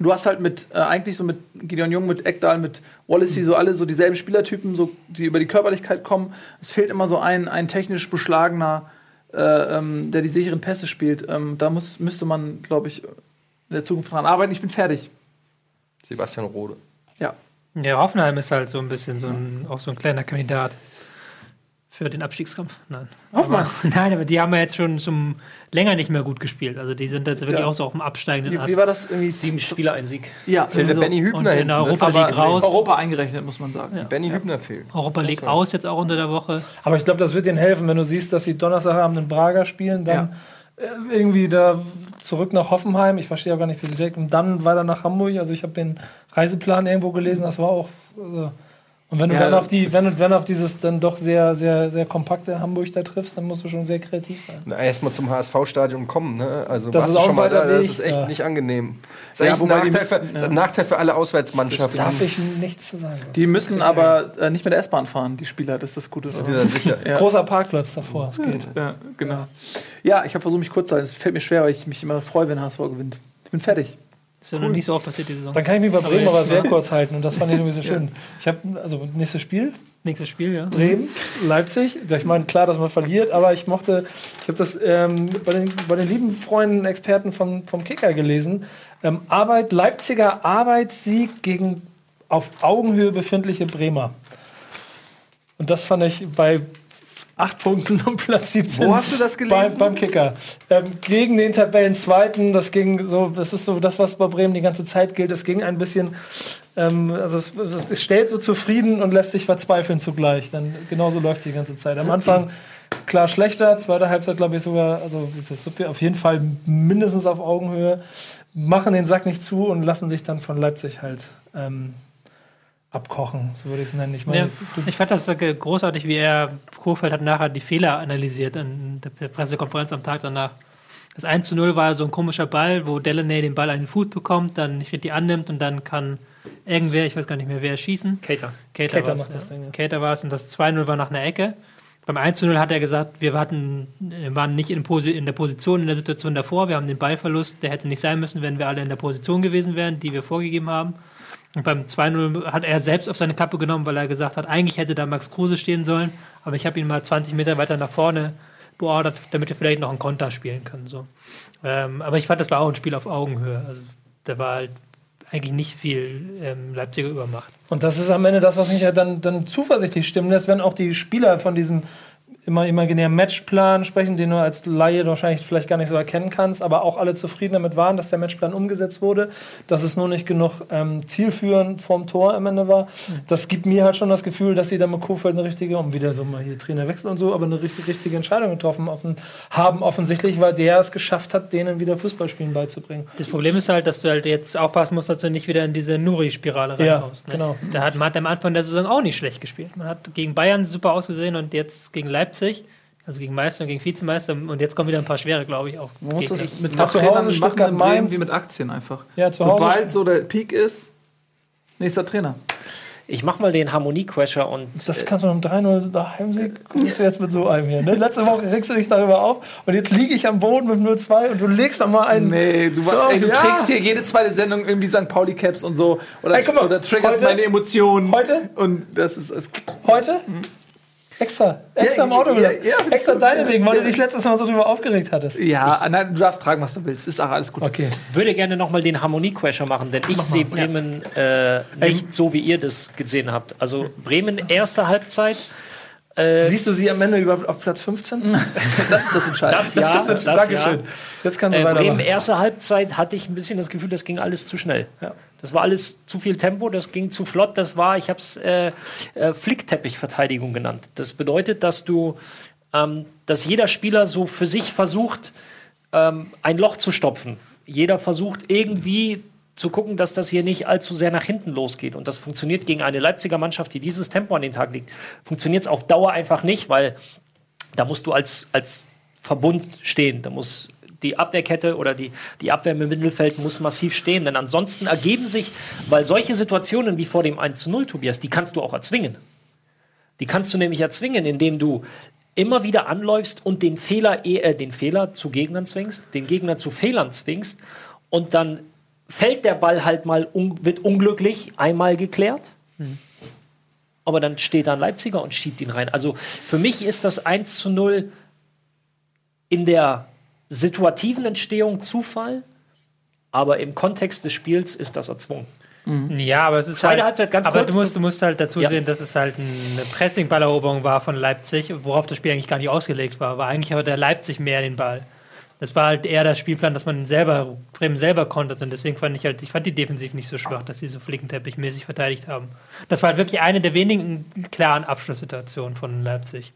Du hast halt mit, äh, eigentlich so mit Gideon Jung, mit Ekdal, mit Wallacey, so alle so dieselben Spielertypen, so, die über die Körperlichkeit kommen. Es fehlt immer so ein, ein technisch beschlagener, äh, ähm, der die sicheren Pässe spielt. Ähm, da muss, müsste man, glaube ich, in der Zukunft dran arbeiten. Ich bin fertig. Sebastian Rode. Ja. Ja, Hoffenheim ist halt so ein bisschen so ein, auch so ein kleiner Kandidat für den Abstiegskampf. Nein. Hoffmann. Aber, nein, aber die haben ja jetzt schon zum länger nicht mehr gut gespielt. Also die sind jetzt wirklich Ja. auch so auf dem absteigenden Wie, Ast. wie war das irgendwie? Sieben Spiele, ein Sieg. Ja, Fehlt der so. Benny Hübner in hinten. Europa League aber- raus. Europa eingerechnet, muss man sagen. Benny Hübner fehlt. Europa League aus jetzt auch unter der Woche. Aber ich glaube, das wird ihnen helfen, wenn du siehst, dass sie Donnerstagabend in Braga spielen, dann äh, irgendwie da zurück nach Hoffenheim. Ich verstehe auch gar nicht, wie sie direkt und dann weiter nach Hamburg. Also ich habe den Reiseplan irgendwo gelesen, das war auch. Also und wenn du Ja, dann auf die, das- wenn du wenn du auf dieses dann doch sehr, sehr, sehr kompakte Hamburg da triffst, dann musst du schon sehr kreativ sein. Na, erstmal zum HSV-Stadion kommen, ne? Also Das ist auch schon mal da, das Weg, ist echt ja. nicht angenehm. Das ist Ja, eigentlich ein Nachteil, für, müssen- das ein Nachteil für alle Auswärtsmannschaften. Darf ich nichts zu sagen. Die müssen aber äh, nicht mit der S-Bahn fahren, die Spieler, das ist das Gute. Dann. Ja. Großer Parkplatz davor, es geht. Ja, genau. Ja, ich habe versucht, mich kurz zu halten. Es fällt mir schwer, weil ich mich immer freue, wenn HSV gewinnt. Ich bin fertig. Das ist ja noch nicht so oft passiert die Saison. Dann kann ich mich bei Bremen Aber aber sehr kurz halten und das fand ich irgendwie so schön. Ich habe, also nächstes Spiel, Nächstes Spiel, ja. Bremen, Leipzig. Ich meine, klar, dass man verliert, aber ich mochte, ich habe das ähm, bei, den, bei den lieben Freunden, Experten vom, vom Kicker gelesen. Ähm, Arbeit, Leipziger Arbeitssieg gegen auf Augenhöhe befindliche Bremer. Und das fand ich bei acht Punkten um Platz 17. Wo hast du das gelesen? Bei, beim Kicker. Ähm, gegen den Tabellenzweiten, das ging so, das ist so das, was bei Bremen die ganze Zeit gilt. Es ging ein bisschen, ähm, also es, es stellt so zufrieden und lässt sich verzweifeln zugleich. Dann genauso läuft es die ganze Zeit. Am Anfang klar schlechter, zweite Halbzeit glaube ich sogar, also auf jeden Fall mindestens auf Augenhöhe, machen den Sack nicht zu und lassen sich dann von Leipzig halt ähm, abkochen, so würde ich es nennen. Ich meine, Ja, ich fand das großartig, wie er, Kofeld hat nachher die Fehler analysiert in der Pressekonferenz am Tag danach. Das 1 zu 0 war so ein komischer Ball, wo Delaney den Ball an den Fuß bekommt, dann nicht richtig annimmt und dann kann irgendwer, ich weiß gar nicht mehr wer, schießen. Cater. Cater, Cater macht das. Ding, ja. Cater war es und das 2-0 war nach einer Ecke. Beim 1-0 hat er gesagt, wir hatten, äh, waren nicht in, in der Position, in der Situation davor. Wir haben den Ballverlust, der hätte nicht sein müssen, wenn wir alle in der Position gewesen wären, die wir vorgegeben haben. Und beim 2-0 hat er selbst auf seine Kappe genommen, weil er gesagt hat, eigentlich hätte da Max Kruse stehen sollen, aber ich habe ihn mal 20 Meter weiter nach vorne beordert, damit wir vielleicht noch einen Konter spielen können. So. Ähm, aber ich fand, das war auch ein Spiel auf Augenhöhe. Also da war halt eigentlich nicht viel ähm, Leipziger Übermacht. Und das ist am Ende das, was mich ja dann, dann zuversichtlich stimmen lässt, wenn auch die Spieler von diesem immer imaginären Matchplan sprechen, den du als Laie wahrscheinlich vielleicht gar nicht so erkennen kannst, aber auch alle zufrieden damit waren, dass der Matchplan umgesetzt wurde, dass es nur nicht genug ähm, zielführend vom Tor am Ende war. Das gibt mir halt schon das Gefühl, dass sie da mit Kofeld eine richtige, um wieder so mal hier Trainerwechsel und so, aber eine richtig, richtige Entscheidung getroffen offen, haben offensichtlich, weil der es geschafft hat, denen wieder Fußballspielen beizubringen. Das Problem ist halt, dass du halt jetzt aufpassen musst, dass du nicht wieder in diese Nuri-Spirale Ja, reinkommst. ne? genau. Da hat, man hat am Anfang der Saison auch nicht schlecht gespielt. Man hat gegen Bayern super ausgesehen und jetzt gegen Leipzig, also gegen Meister und gegen Vizemeister. Und jetzt kommen wieder ein paar schwere, glaube ich, auch. Man muss das mit Ja, zu Trainern Hause machen Stuttgart, in Bremen Mainz. wie mit Aktien einfach. Ja, zu Hause Sobald so der Peak ist, nächster Trainer. Ich mach mal den Harmonie-Crasher und Das kannst du noch 3-0 nach Heimsieg, kommst du jetzt mit so einem hier. Ne? Letzte Woche regst du dich darüber auf und jetzt liege ich am Boden mit 0-2 und du legst noch mal einen. Nee, du, Doch, ey, du ja. trägst hier jede zweite Sendung irgendwie St. Pauli-Caps und so. Oder, Ey, guck mal, oder triggerst heute- meine Emotionen. heute? Und das ist. Das, Heute? Extra. Extra im Auto ja, ja. Extra deinetwegen, weil du dich letztes Mal so drüber aufgeregt hattest. ja, nein, du darfst tragen, was du willst. Ist auch alles gut. Okay. würde gerne nochmal den Harmonie-Crasher machen, denn ich sehe Bremen äh, nicht so, wie ihr das gesehen habt. Also Bremen erste Halbzeit. Äh, Siehst du sie am Ende überhaupt auf Platz 15? Das ist das Entscheidende. das ja, das, Dankeschön. ja. Jetzt kannst du Äh, weitermachen. Bremen erste Halbzeit hatte ich ein bisschen das Gefühl, das ging alles zu schnell. Ja. Das war alles zu viel Tempo, das ging zu flott. Das war, ich habe es äh, äh, Flickteppichverteidigung genannt. Das bedeutet, dass du, ähm, dass jeder Spieler so für sich versucht, ähm, ein Loch zu stopfen. Jeder versucht irgendwie zu gucken, dass das hier nicht allzu sehr nach hinten losgeht. Und das funktioniert gegen eine Leipziger Mannschaft, die dieses Tempo an den Tag legt. Funktioniert es auf Dauer einfach nicht, weil da musst du als, als Verbund stehen. Da muss die Abwehrkette oder die, die Abwehr im Mittelfeld muss massiv stehen. Denn ansonsten ergeben sich, weil solche Situationen wie vor dem 1 zu 0, Tobias, die kannst du auch erzwingen. Die kannst du nämlich erzwingen, indem du immer wieder anläufst und den Fehler, äh, den Fehler zu Gegnern zwingst, den Gegner zu Fehlern zwingst und dann fällt der Ball halt mal, un wird unglücklich einmal geklärt. Aber dann steht da ein Leipziger und schiebt ihn rein. Also für mich ist das 1 zu 0 in der situativen Entstehung Zufall, aber im Kontext des Spiels ist das erzwungen. Ja, aber es ist Zweite halt, Halbzeit ganz aber kurz. du musst, du musst halt dazu Ja. sehen, dass es halt eine Pressing-Balleroberung war von Leipzig, worauf das Spiel eigentlich gar nicht ausgelegt war. War eigentlich aber der Leipzig mehr den Ball. Das war halt eher der Spielplan, dass man selber, Bremen selber kontert und deswegen fand ich halt, ich fand die defensiv nicht so schwach, dass sie so flickenteppichmäßig verteidigt haben. Das war halt wirklich eine der wenigen klaren Abschlusssituationen von Leipzig.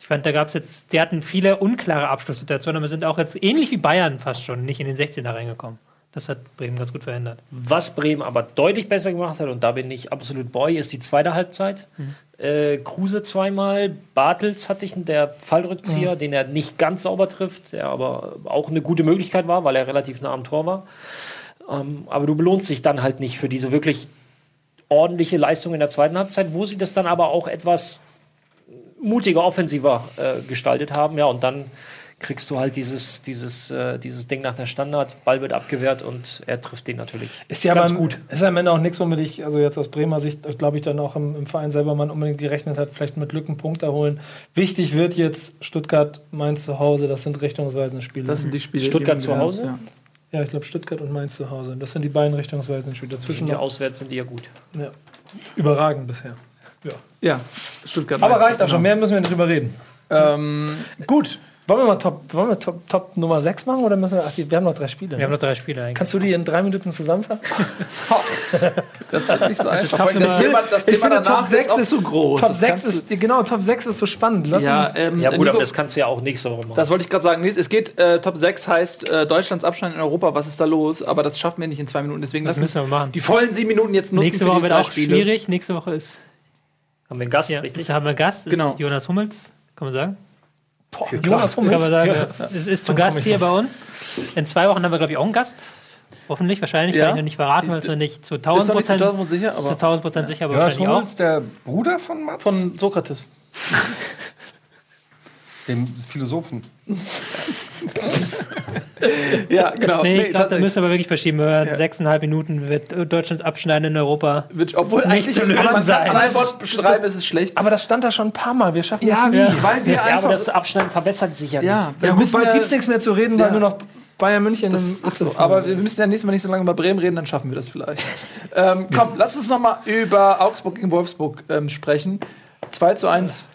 Ich fand, da gab es jetzt, die hatten viele unklare Abschlusssituationen, aber sind auch jetzt ähnlich wie Bayern fast schon nicht in den 16er reingekommen. Das hat Bremen ganz gut verändert. Was Bremen aber deutlich besser gemacht hat, und da bin ich absolut bei, ist die zweite Halbzeit. Äh, Kruse zweimal, Bartels hatte ich der Fallrückzieher, den er nicht ganz sauber trifft, der aber auch eine gute Möglichkeit war, weil er relativ nah am Tor war. Ähm, aber du belohnst dich dann halt nicht für diese wirklich ordentliche Leistung in der zweiten Halbzeit, wo sie das dann aber auch etwas mutiger, offensiver äh, gestaltet haben. Ja, und dann kriegst du halt dieses, dieses, äh, dieses Ding nach der Standard, Ball wird abgewehrt und er trifft den natürlich. Ist ja ganz aber, gut. Ist ja am Ende auch nichts, womit ich, also jetzt aus Bremer Sicht, glaube ich, dann auch im, im Verein selber man unbedingt gerechnet hat, vielleicht mit Lücken Punkte holen. Wichtig wird jetzt Stuttgart, Mainz zu Hause, das sind richtungsweisende Spiele. Das sind die Spiele. Stuttgart die zu Hause? Ja. ja, ich glaube Stuttgart und Mainz zu Hause. Das sind die beiden richtungsweisenden Spiele. Dazwischen Die auswärts sind die ja gut. ja, überragend bisher. ja, Stuttgart. Aber Mainz, reicht auch schon, genau. mehr müssen wir nicht drüber reden. Ähm, gut. Wollen wir mal Top, wollen wir Top, Top Nummer 6 machen oder müssen wir, ach, wir haben noch drei Spiele. Wir ne? haben noch drei Spiele eigentlich. Kannst du die in drei Minuten zusammenfassen? Das wird nicht so einfach. Top das Nummer- Thema, das Ich Thema finde, Top sechs ist auch ist- zu groß. Top Das 6 kannst ist, genau, Top 6 ist so spannend. Lass ja, ähm, Ja, gut, Nico, aber das kannst du ja auch nächste Woche machen. das wollte ich gerade sagen. Es geht, äh, Top 6 heißt äh, Deutschlands Abstand in Europa. Was ist da los? Aber das schaffen wir nicht in zwei Minuten. Deswegen Das müssen wir machen. die vollen sieben Minuten jetzt nutzen Nächste für Woche die wird drei auch Spiele. schwierig. Nächste Woche ist, haben wir einen Gast, ja, richtig? haben wir einen Gast, Genau. Jonas Hummels, kann man sagen. Boah, Jonas Kann man Hummels. sagen, ja. es ist zu Gast hier bei uns. In zwei Wochen haben wir, glaube ich, auch einen Gast. Hoffentlich, wahrscheinlich, Ja. kann ich noch nicht verraten, weil es noch nicht zu Ist noch 1000 nicht zu Prozent 1000 sicher, zu aber 1000 Prozent sicher, aber Jonas wahrscheinlich auch. Hummels, der Bruder von Mats? von Sokrates. dem Philosophen. Ja, genau. Nee, ich glaube, da müssen wir aber wirklich verschieben. Wir Ja. Sechseinhalb Minuten wird Deutschland abschneiden in Europa. Wird- Obwohl nicht eigentlich, zu lösen wenn man sein. an ein Wort beschreiben, ist es schlecht. Aber das stand da schon ein paar Mal. Wir schaffen Ja, das nie. wie? Weil wir Ja, aber das Abschneiden verbessert sich ja nicht. ja, wir Ja, gut, müssen bald ja- gibt es nichts mehr zu reden, Ja. weil nur noch Bayern München Das ist so. Aber wir müssen ja nächstes Mal nicht so lange über Bremen reden, dann schaffen wir das vielleicht. ähm, komm, lass uns noch mal über Augsburg gegen Wolfsburg ähm, sprechen. 2 zu 1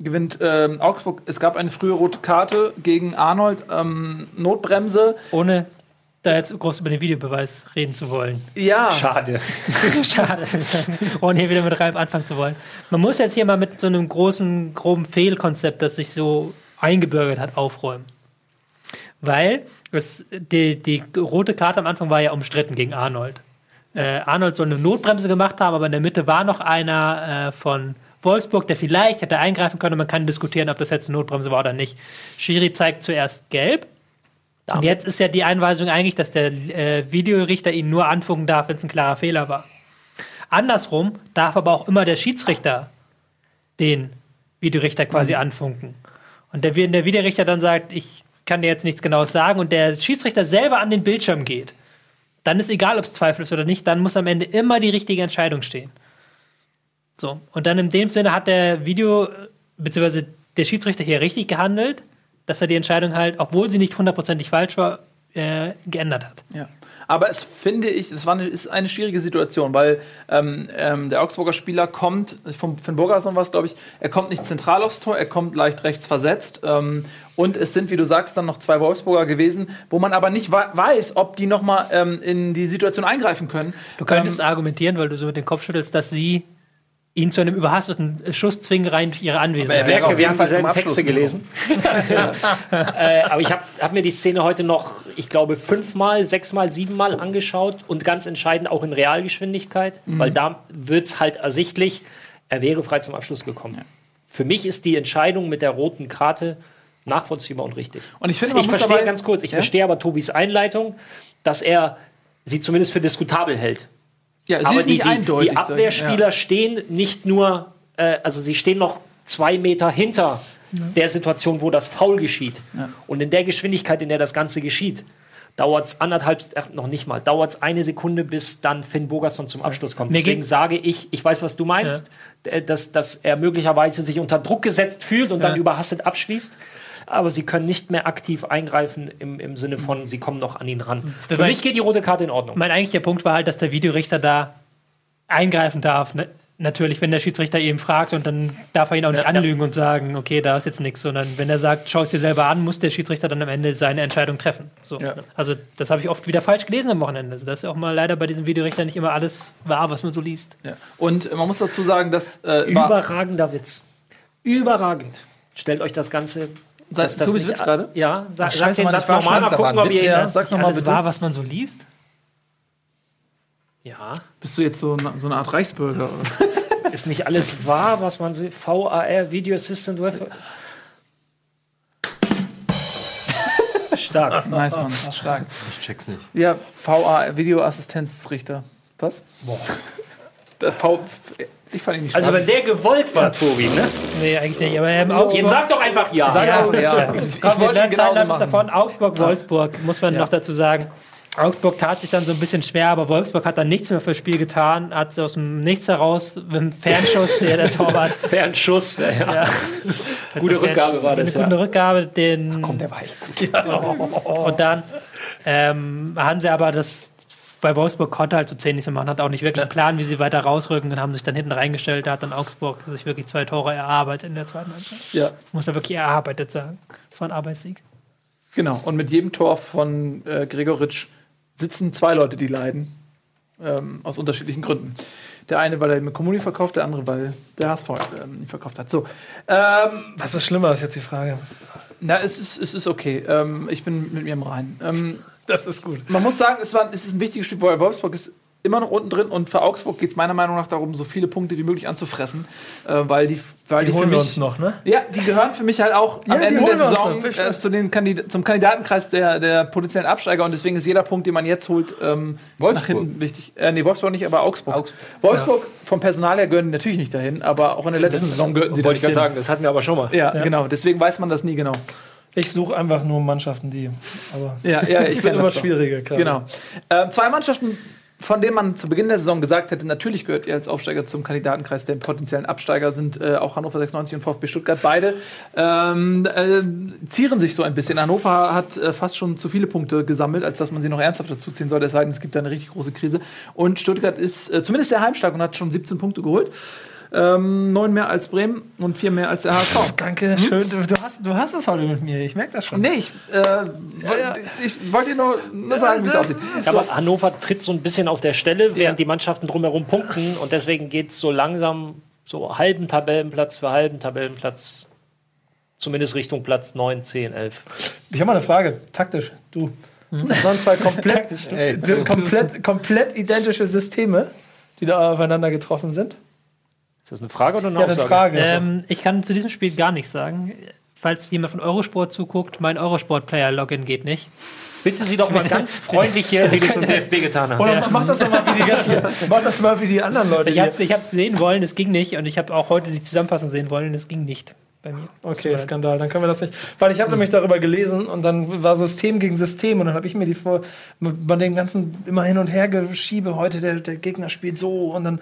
gewinnt ähm, Augsburg. Es gab eine frühe rote Karte gegen Arnold, ähm, Notbremse. Ohne da jetzt groß über den Videobeweis reden zu wollen. Ja, Schade. Schade, ohne hier wieder mit Ralf anfangen zu wollen. Man muss jetzt hier mal mit so einem großen, groben Fehlkonzept, das sich so eingebürgert hat, aufräumen. Weil es, die, die rote Karte am Anfang war ja umstritten gegen Arnold. Äh, Arnold soll eine Notbremse gemacht haben, aber in der Mitte war noch einer äh, von Wolfsburg, der vielleicht hätte eingreifen können. Man kann diskutieren, ob das jetzt eine Notbremse war oder nicht. Schiri zeigt zuerst gelb. Und jetzt ist ja die Einweisung eigentlich, dass der äh, Videorichter ihn nur anfunken darf, wenn es ein klarer Fehler war. Andersrum darf aber auch immer der Schiedsrichter den Videorichter quasi anfunken. Und der, wenn der Videorichter dann sagt, ich kann dir jetzt nichts Genaues sagen und der Schiedsrichter selber an den Bildschirm geht, dann ist egal, ob es Zweifel ist oder nicht, dann muss am Ende immer die richtige Entscheidung stehen. So, und dann in dem Sinne hat der Video, beziehungsweise der Schiedsrichter hier richtig gehandelt, dass er die Entscheidung halt, obwohl sie nicht hundertprozentig falsch war, äh, geändert hat. Ja. Aber es finde ich, das war eine, ist eine schwierige Situation, weil ähm, ähm, der Augsburger Spieler kommt, vom Finn Burgerson war es, glaube ich, er kommt nicht zentral aufs Tor, er kommt leicht rechts versetzt. Ähm, und es sind, wie du sagst, dann noch zwei Wolfsburger gewesen, wo man aber nicht weiß, ob die nochmal ähm, in die Situation eingreifen können. Du könntest argumentieren, weil du so mit dem Kopf schüttelst, dass sie ihn zu einem überhasteten Schuss zwingen, rein ihre Anwesenheit. Aber er wäre auf wir jeden haben Fall zum dieselben Abschluss Texte gelesen. äh, aber ich habe hab mir die Szene heute noch, ich glaube, fünfmal, sechsmal, siebenmal angeschaut und ganz entscheidend auch in Realgeschwindigkeit, weil da wird es halt ersichtlich, er wäre frei zum Abschluss gekommen. Für mich ist die Entscheidung mit der roten Karte nachvollziehbar und richtig. Und ich finde, man Ich muss verstehe aber- ganz kurz, ich Ja? verstehe aber Tobis Einleitung, dass er sie zumindest für diskutabel hält. Ja, sie aber ist die, nicht die, eindeutig. die. Abwehrspieler stehen nicht nur, äh, also sie stehen noch zwei Meter hinter der Situation, wo das Foul geschieht. Und in der Geschwindigkeit, in der das Ganze geschieht, dauert es anderthalb, ach, noch nicht mal, dauert es eine Sekunde, bis dann Finn Bogerson zum Abschluss kommt. Mir Deswegen sage ich, ich weiß, was du meinst, äh, dass, dass er möglicherweise sich unter Druck gesetzt fühlt und dann Ja. überhastet abschließt. Aber sie können nicht mehr aktiv eingreifen im, im Sinne von, sie kommen noch an ihn ran. Für Weil- mich geht die rote Karte in Ordnung. Mein eigentlicher Punkt war halt, dass der Videorichter da eingreifen darf. Ne? Natürlich, wenn der Schiedsrichter ihn fragt und dann darf er ihn auch nicht anlügen und sagen, okay, da ist jetzt nichts, sondern wenn er sagt, schau es dir selber an, muss der Schiedsrichter dann am Ende seine Entscheidung treffen. So. Ja. Also das habe ich oft wieder falsch gelesen am Wochenende. Also, das ist auch mal leider bei diesem Videorichter nicht immer alles wahr, was man so liest. Ja. Und man muss dazu sagen, dass äh, Überragender Witz. Überragend. Stellt euch das Ganze. Dass das Tobis nicht- Witz gerade? Ja, sag, Ach, sag den Satz war nochmal, mal war gucken, ob ihr ihn Ja, Nicht nochmal bitte. wahr, was man so liest. Ja, Bist du jetzt so, eine- so eine Art Reichsbürger? oder? ist nicht alles wahr, was man so. VAR, Video Assistant Welfare. Stark. nice, Mann. Stark. Ich check's nicht. Ja, VA, Videoassistenzrichter. Was? Boah. V, ich fand ihn nicht Also, wenn der gewollt war, Tobi, ne? Nee, eigentlich nicht. Aber ähm, Augsburg, Jetzt sag doch einfach ja. Sag Ja, auch, ja. Ich, Ich, ich wollte ihn genauso genauso machen. davon. Augsburg, Wolfsburg, muss man noch dazu sagen. Augsburg tat sich dann so ein bisschen schwer, aber Wolfsburg hat dann nichts mehr fürs Spiel getan, hat sie aus dem Nichts heraus mit einem Fernschuss, der der Torwart. Fernschuss. Ja, ja. Ja. Gute Also, Rückgabe war das, Eine gute ja. Rückgabe, den. Komm, der war echt gut. Und dann ähm, haben sie aber das, weil Wolfsburg konnte halt so zehn nicht so machen, hat auch nicht wirklich einen Plan, wie sie weiter rausrücken und haben sich dann hinten reingestellt. Da hat dann Augsburg sich wirklich zwei Tore erarbeitet in der zweiten Halbzeit. Ja, Muss man wirklich erarbeitet sagen. Das war ein Arbeitssieg. genau. Und mit jedem Tor von äh, Gregoritsch sitzen zwei Leute, die leiden. Ähm, aus unterschiedlichen Gründen. Der eine, weil er mit Kommuni verkauft, der andere, weil der HSV ähm, ihn verkauft hat. So. Ähm, Was ist schlimmer, ist jetzt die Frage. na, es ist, es ist okay. Ähm, ich bin mit mir im Reinen. Ähm, Das ist gut. man muss sagen, es, war, es ist ein wichtiges Spiel, weil Wolfsburg ist immer noch unten drin und für Augsburg geht es meiner Meinung nach darum, so viele Punkte wie möglich anzufressen, äh, weil die, weil Die die, holen für wir mich, uns noch, ne? Ja, die gehören für mich halt auch Ja, am die Ende holen der wir uns Saison noch. äh, zu den Kandid zum Kandidatenkreis der, der potenziellen Absteiger und deswegen ist jeder Punkt, den man jetzt holt, ähm, nach hinten wichtig. Äh, nee, Wolfsburg nicht, aber Augsburg. Wolfsburg vom Personal her gehören natürlich nicht dahin, aber auch in der letzten Saison gehörten sie da Wollte ich gerade sagen, das hatten wir aber schon mal. Ja, Ja. genau. Deswegen weiß man das nie genau. Ich suche einfach nur Mannschaften, die. Aber Ja, ja, ich kenn immer schwieriger, gerade. Genau. Ähm, zwei Mannschaften, von denen man zu Beginn der Saison gesagt hätte, natürlich gehört ihr als Aufsteiger zum Kandidatenkreis der potenziellen Absteiger, sind äh, auch Hannover 96 und VfB Stuttgart. Beide ähm, äh, zieren sich so ein bisschen. Hannover hat äh, fast schon zu viele Punkte gesammelt, als dass man sie noch ernsthaft dazu ziehen sollte, es sei denn, es gibt da eine richtig große Krise. Und Stuttgart ist äh, zumindest sehr heimstark und hat schon 17 Punkte geholt. Ähm, neun mehr als Bremen und vier mehr als der HSV. Danke, schön. Du, du, hast, du hast es heute mit mir. Ich merke das schon. Nee, ich, äh, wollt- ich wollte dir nur, nur sagen, wie es aussieht. Ja, aber Hannover tritt so ein bisschen auf der Stelle, während Ja. die Mannschaften drumherum punkten. Und deswegen geht es so langsam so halben Tabellenplatz für halben Tabellenplatz, zumindest Richtung Platz 9, 10, 11. Ich habe mal eine Frage. Taktisch. Du. Das waren zwei komplett, komplett, komplett identische Systeme, die da aufeinander getroffen sind. Ist das eine Frage oder eine Ja, eine Aussage? Frage. Ähm, ich kann zu diesem Spiel gar nichts sagen. Falls jemand von Eurosport zuguckt, mein Eurosport-Player-Login geht nicht. Bitte Sie doch mal ganz freundlich hier, wie du schon DFB getan hast. Oder mach das doch mal wie die ganzen, mach das mal wie die anderen Leute. Ich habe es sehen wollen, es ging nicht. Und ich habe auch heute die Zusammenfassung sehen wollen, es ging nicht bei mir. Okay, Skandal, dann können wir das nicht. Weil ich habe nämlich darüber gelesen und dann war System gegen System und dann habe ich mir die vor, bei dem ganzen immer hin und her geschiebe, heute der, der Gegner spielt so und dann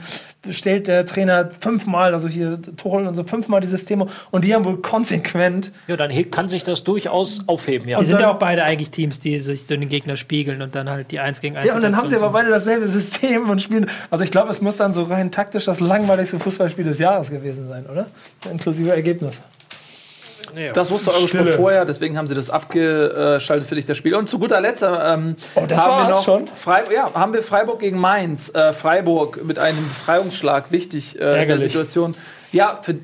stellt der Trainer fünfmal, also hier Tuchel und so fünfmal die Systeme und die haben wohl konsequent Ja, dann kann sich das durchaus aufheben. Ja. Die sind ja auch beide eigentlich Teams, die sich so den Gegner spiegeln und dann halt die 1 gegen 1 Ja, und dann haben sie aber beide dasselbe System und spielen. Also ich glaube, es muss dann so rein taktisch das langweiligste Fußballspiel des Jahres gewesen sein, oder? Inklusive Ergebnis. Das wusste eure Stille. vorher, deswegen haben sie das abgeschaltet für dich, das Spiel. Und zu guter Letzt ähm, Oh, das haben wir noch schon? Freiburg, ja, haben wir Freiburg gegen Mainz. Äh, Freiburg mit einem Befreiungsschlag, wichtig äh, in der. Situation. Ja, für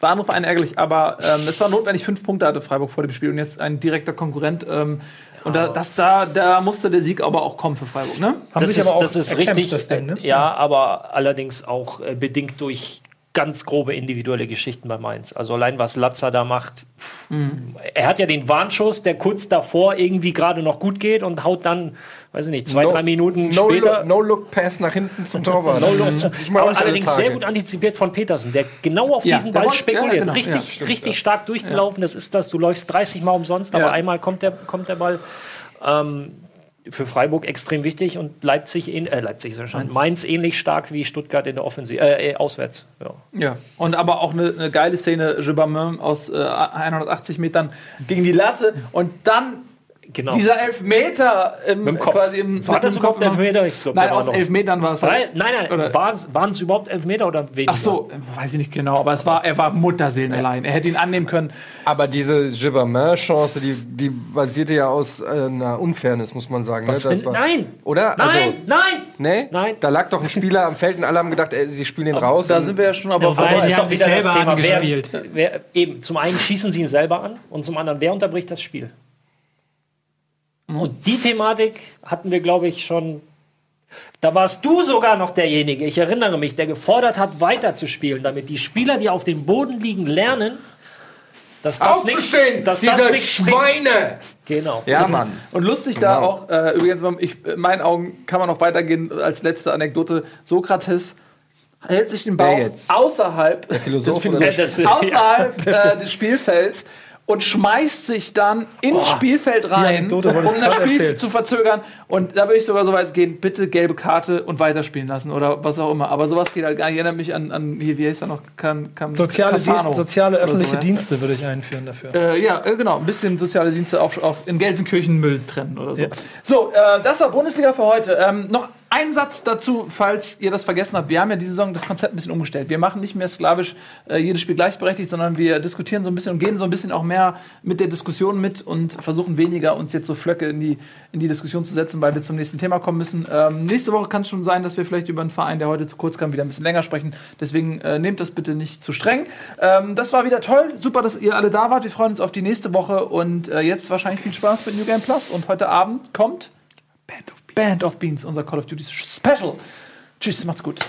war andere Vereine ärgerlich, aber ähm, es war notwendig, fünf Punkte hatte Freiburg vor dem Spiel und jetzt ein direkter Konkurrent. Ähm, und da, das, da, da musste der Sieg aber auch kommen für Freiburg, ne? Haben das sich ist, aber auch das ist erkämpft, richtig. das Ding, ne? Ja, aber allerdings auch äh, bedingt durch ganz grobe individuelle Geschichten bei Mainz. Also allein was Latzer da macht. Mhm. Er hat ja den Warnschuss, der kurz davor irgendwie gerade noch gut geht und haut dann, weiß ich nicht, zwei, No- drei Minuten No später. Look, no look Pass nach hinten zum Torwart. No look. Allerdings sehr gut antizipiert von Petersen, der genau auf Ja, diesen Ball spekuliert. ja, genau. richtig Ja, stimmt, richtig stark durchgelaufen. Das ist das. Du läufst 30 Mal umsonst, aber Ja. einmal kommt der, kommt der Ball. Ähm, für Freiburg extrem wichtig und Leipzig, äh, Leipzig ist schon, Mainz ähnlich stark wie Stuttgart in der Offensive, äh, äh, auswärts. Ja. Ja, und aber auch eine, eine geile Szene, Gilbermin aus äh, 180 Metern gegen die Latte und dann Genau. dieser Elfmeter im, Mit dem Kopf. quasi im War das überhaupt Kopf Elfmeter? Ich glaub, Nein, aus noch- elf Metern war es. Nein, Halt. nein, nein. Oder- Waren es überhaupt Elfmeter oder weniger? Ach so, weiß ich nicht genau, aber es war, er war Mutterseelen allein. Er hätte ihn annehmen können. Aber diese Gibbermin-Chance, die, die basierte ja aus äh, einer Unfairness, muss man sagen. Was ne? Das war- Nein! Oder? Nein, Also, nein! nee? Nein. Da lag doch ein Spieler am Feld und alle haben gedacht, ey, sie spielen ihn raus. Da sind wir ja schon aber Ja, weil Aber ist doch wieder das selber Thema, wer, wer, eben, zum einen schießen sie ihn selber an und zum anderen, wer unterbricht das Spiel? Und die Thematik hatten wir, glaube ich, schon. Da warst du sogar noch derjenige, ich erinnere mich, der gefordert hat, weiterzuspielen, damit die Spieler, die auf dem Boden liegen, lernen, dass das nicht, Aufzustehen! dass diese das nicht. Schweine! Genau. Ja, Mann. Und lustig da Genau. auch, äh, übrigens, ich, in meinen Augen kann man noch weitergehen als letzte Anekdote. Sokrates hält sich den jetzt? außerhalb, Philosoph des, das- außerhalb äh, des Spielfelds und schmeißt sich dann ins Spielfeld rein, um das Spiel erzählen. zu verzögern. Und da würde ich sogar so weit gehen, bitte gelbe Karte und weiterspielen lassen oder was auch immer. Aber sowas geht halt gar nicht. Ich erinnere mich an, an hier, wie heißt er noch? Can, Can, Soziale, soziale oder so, öffentliche ja. Dienste würde ich einführen dafür. Äh, ja, äh, genau. Ein bisschen soziale Dienste auf, auf, in Gelsenkirchen Müll trennen oder so. Ja. So, äh, das war Bundesliga für heute. Ähm, noch ein Satz dazu, falls ihr das vergessen habt. Wir haben ja diese Saison das Konzept ein bisschen umgestellt. Wir machen nicht mehr sklavisch äh, jedes Spiel gleichberechtigt, sondern wir diskutieren so ein bisschen und gehen so ein bisschen auch mehr mit der Diskussion mit und versuchen weniger uns jetzt so Flöcke in die, in die Diskussion zu setzen, weil wir zum nächsten Thema kommen müssen. Ähm, nächste Woche kann es schon sein, dass wir vielleicht über einen Verein, der heute zu kurz kam, wieder ein bisschen länger sprechen. Deswegen äh, nehmt das bitte nicht zu streng. Ähm, das war wieder toll. Super, dass ihr alle da wart. Wir freuen uns auf die nächste Woche und äh, jetzt wahrscheinlich viel Spaß mit New Game Plus. Und heute Abend kommt Band of Beans, unser Call of Duty Special. Tschüss, macht's gut.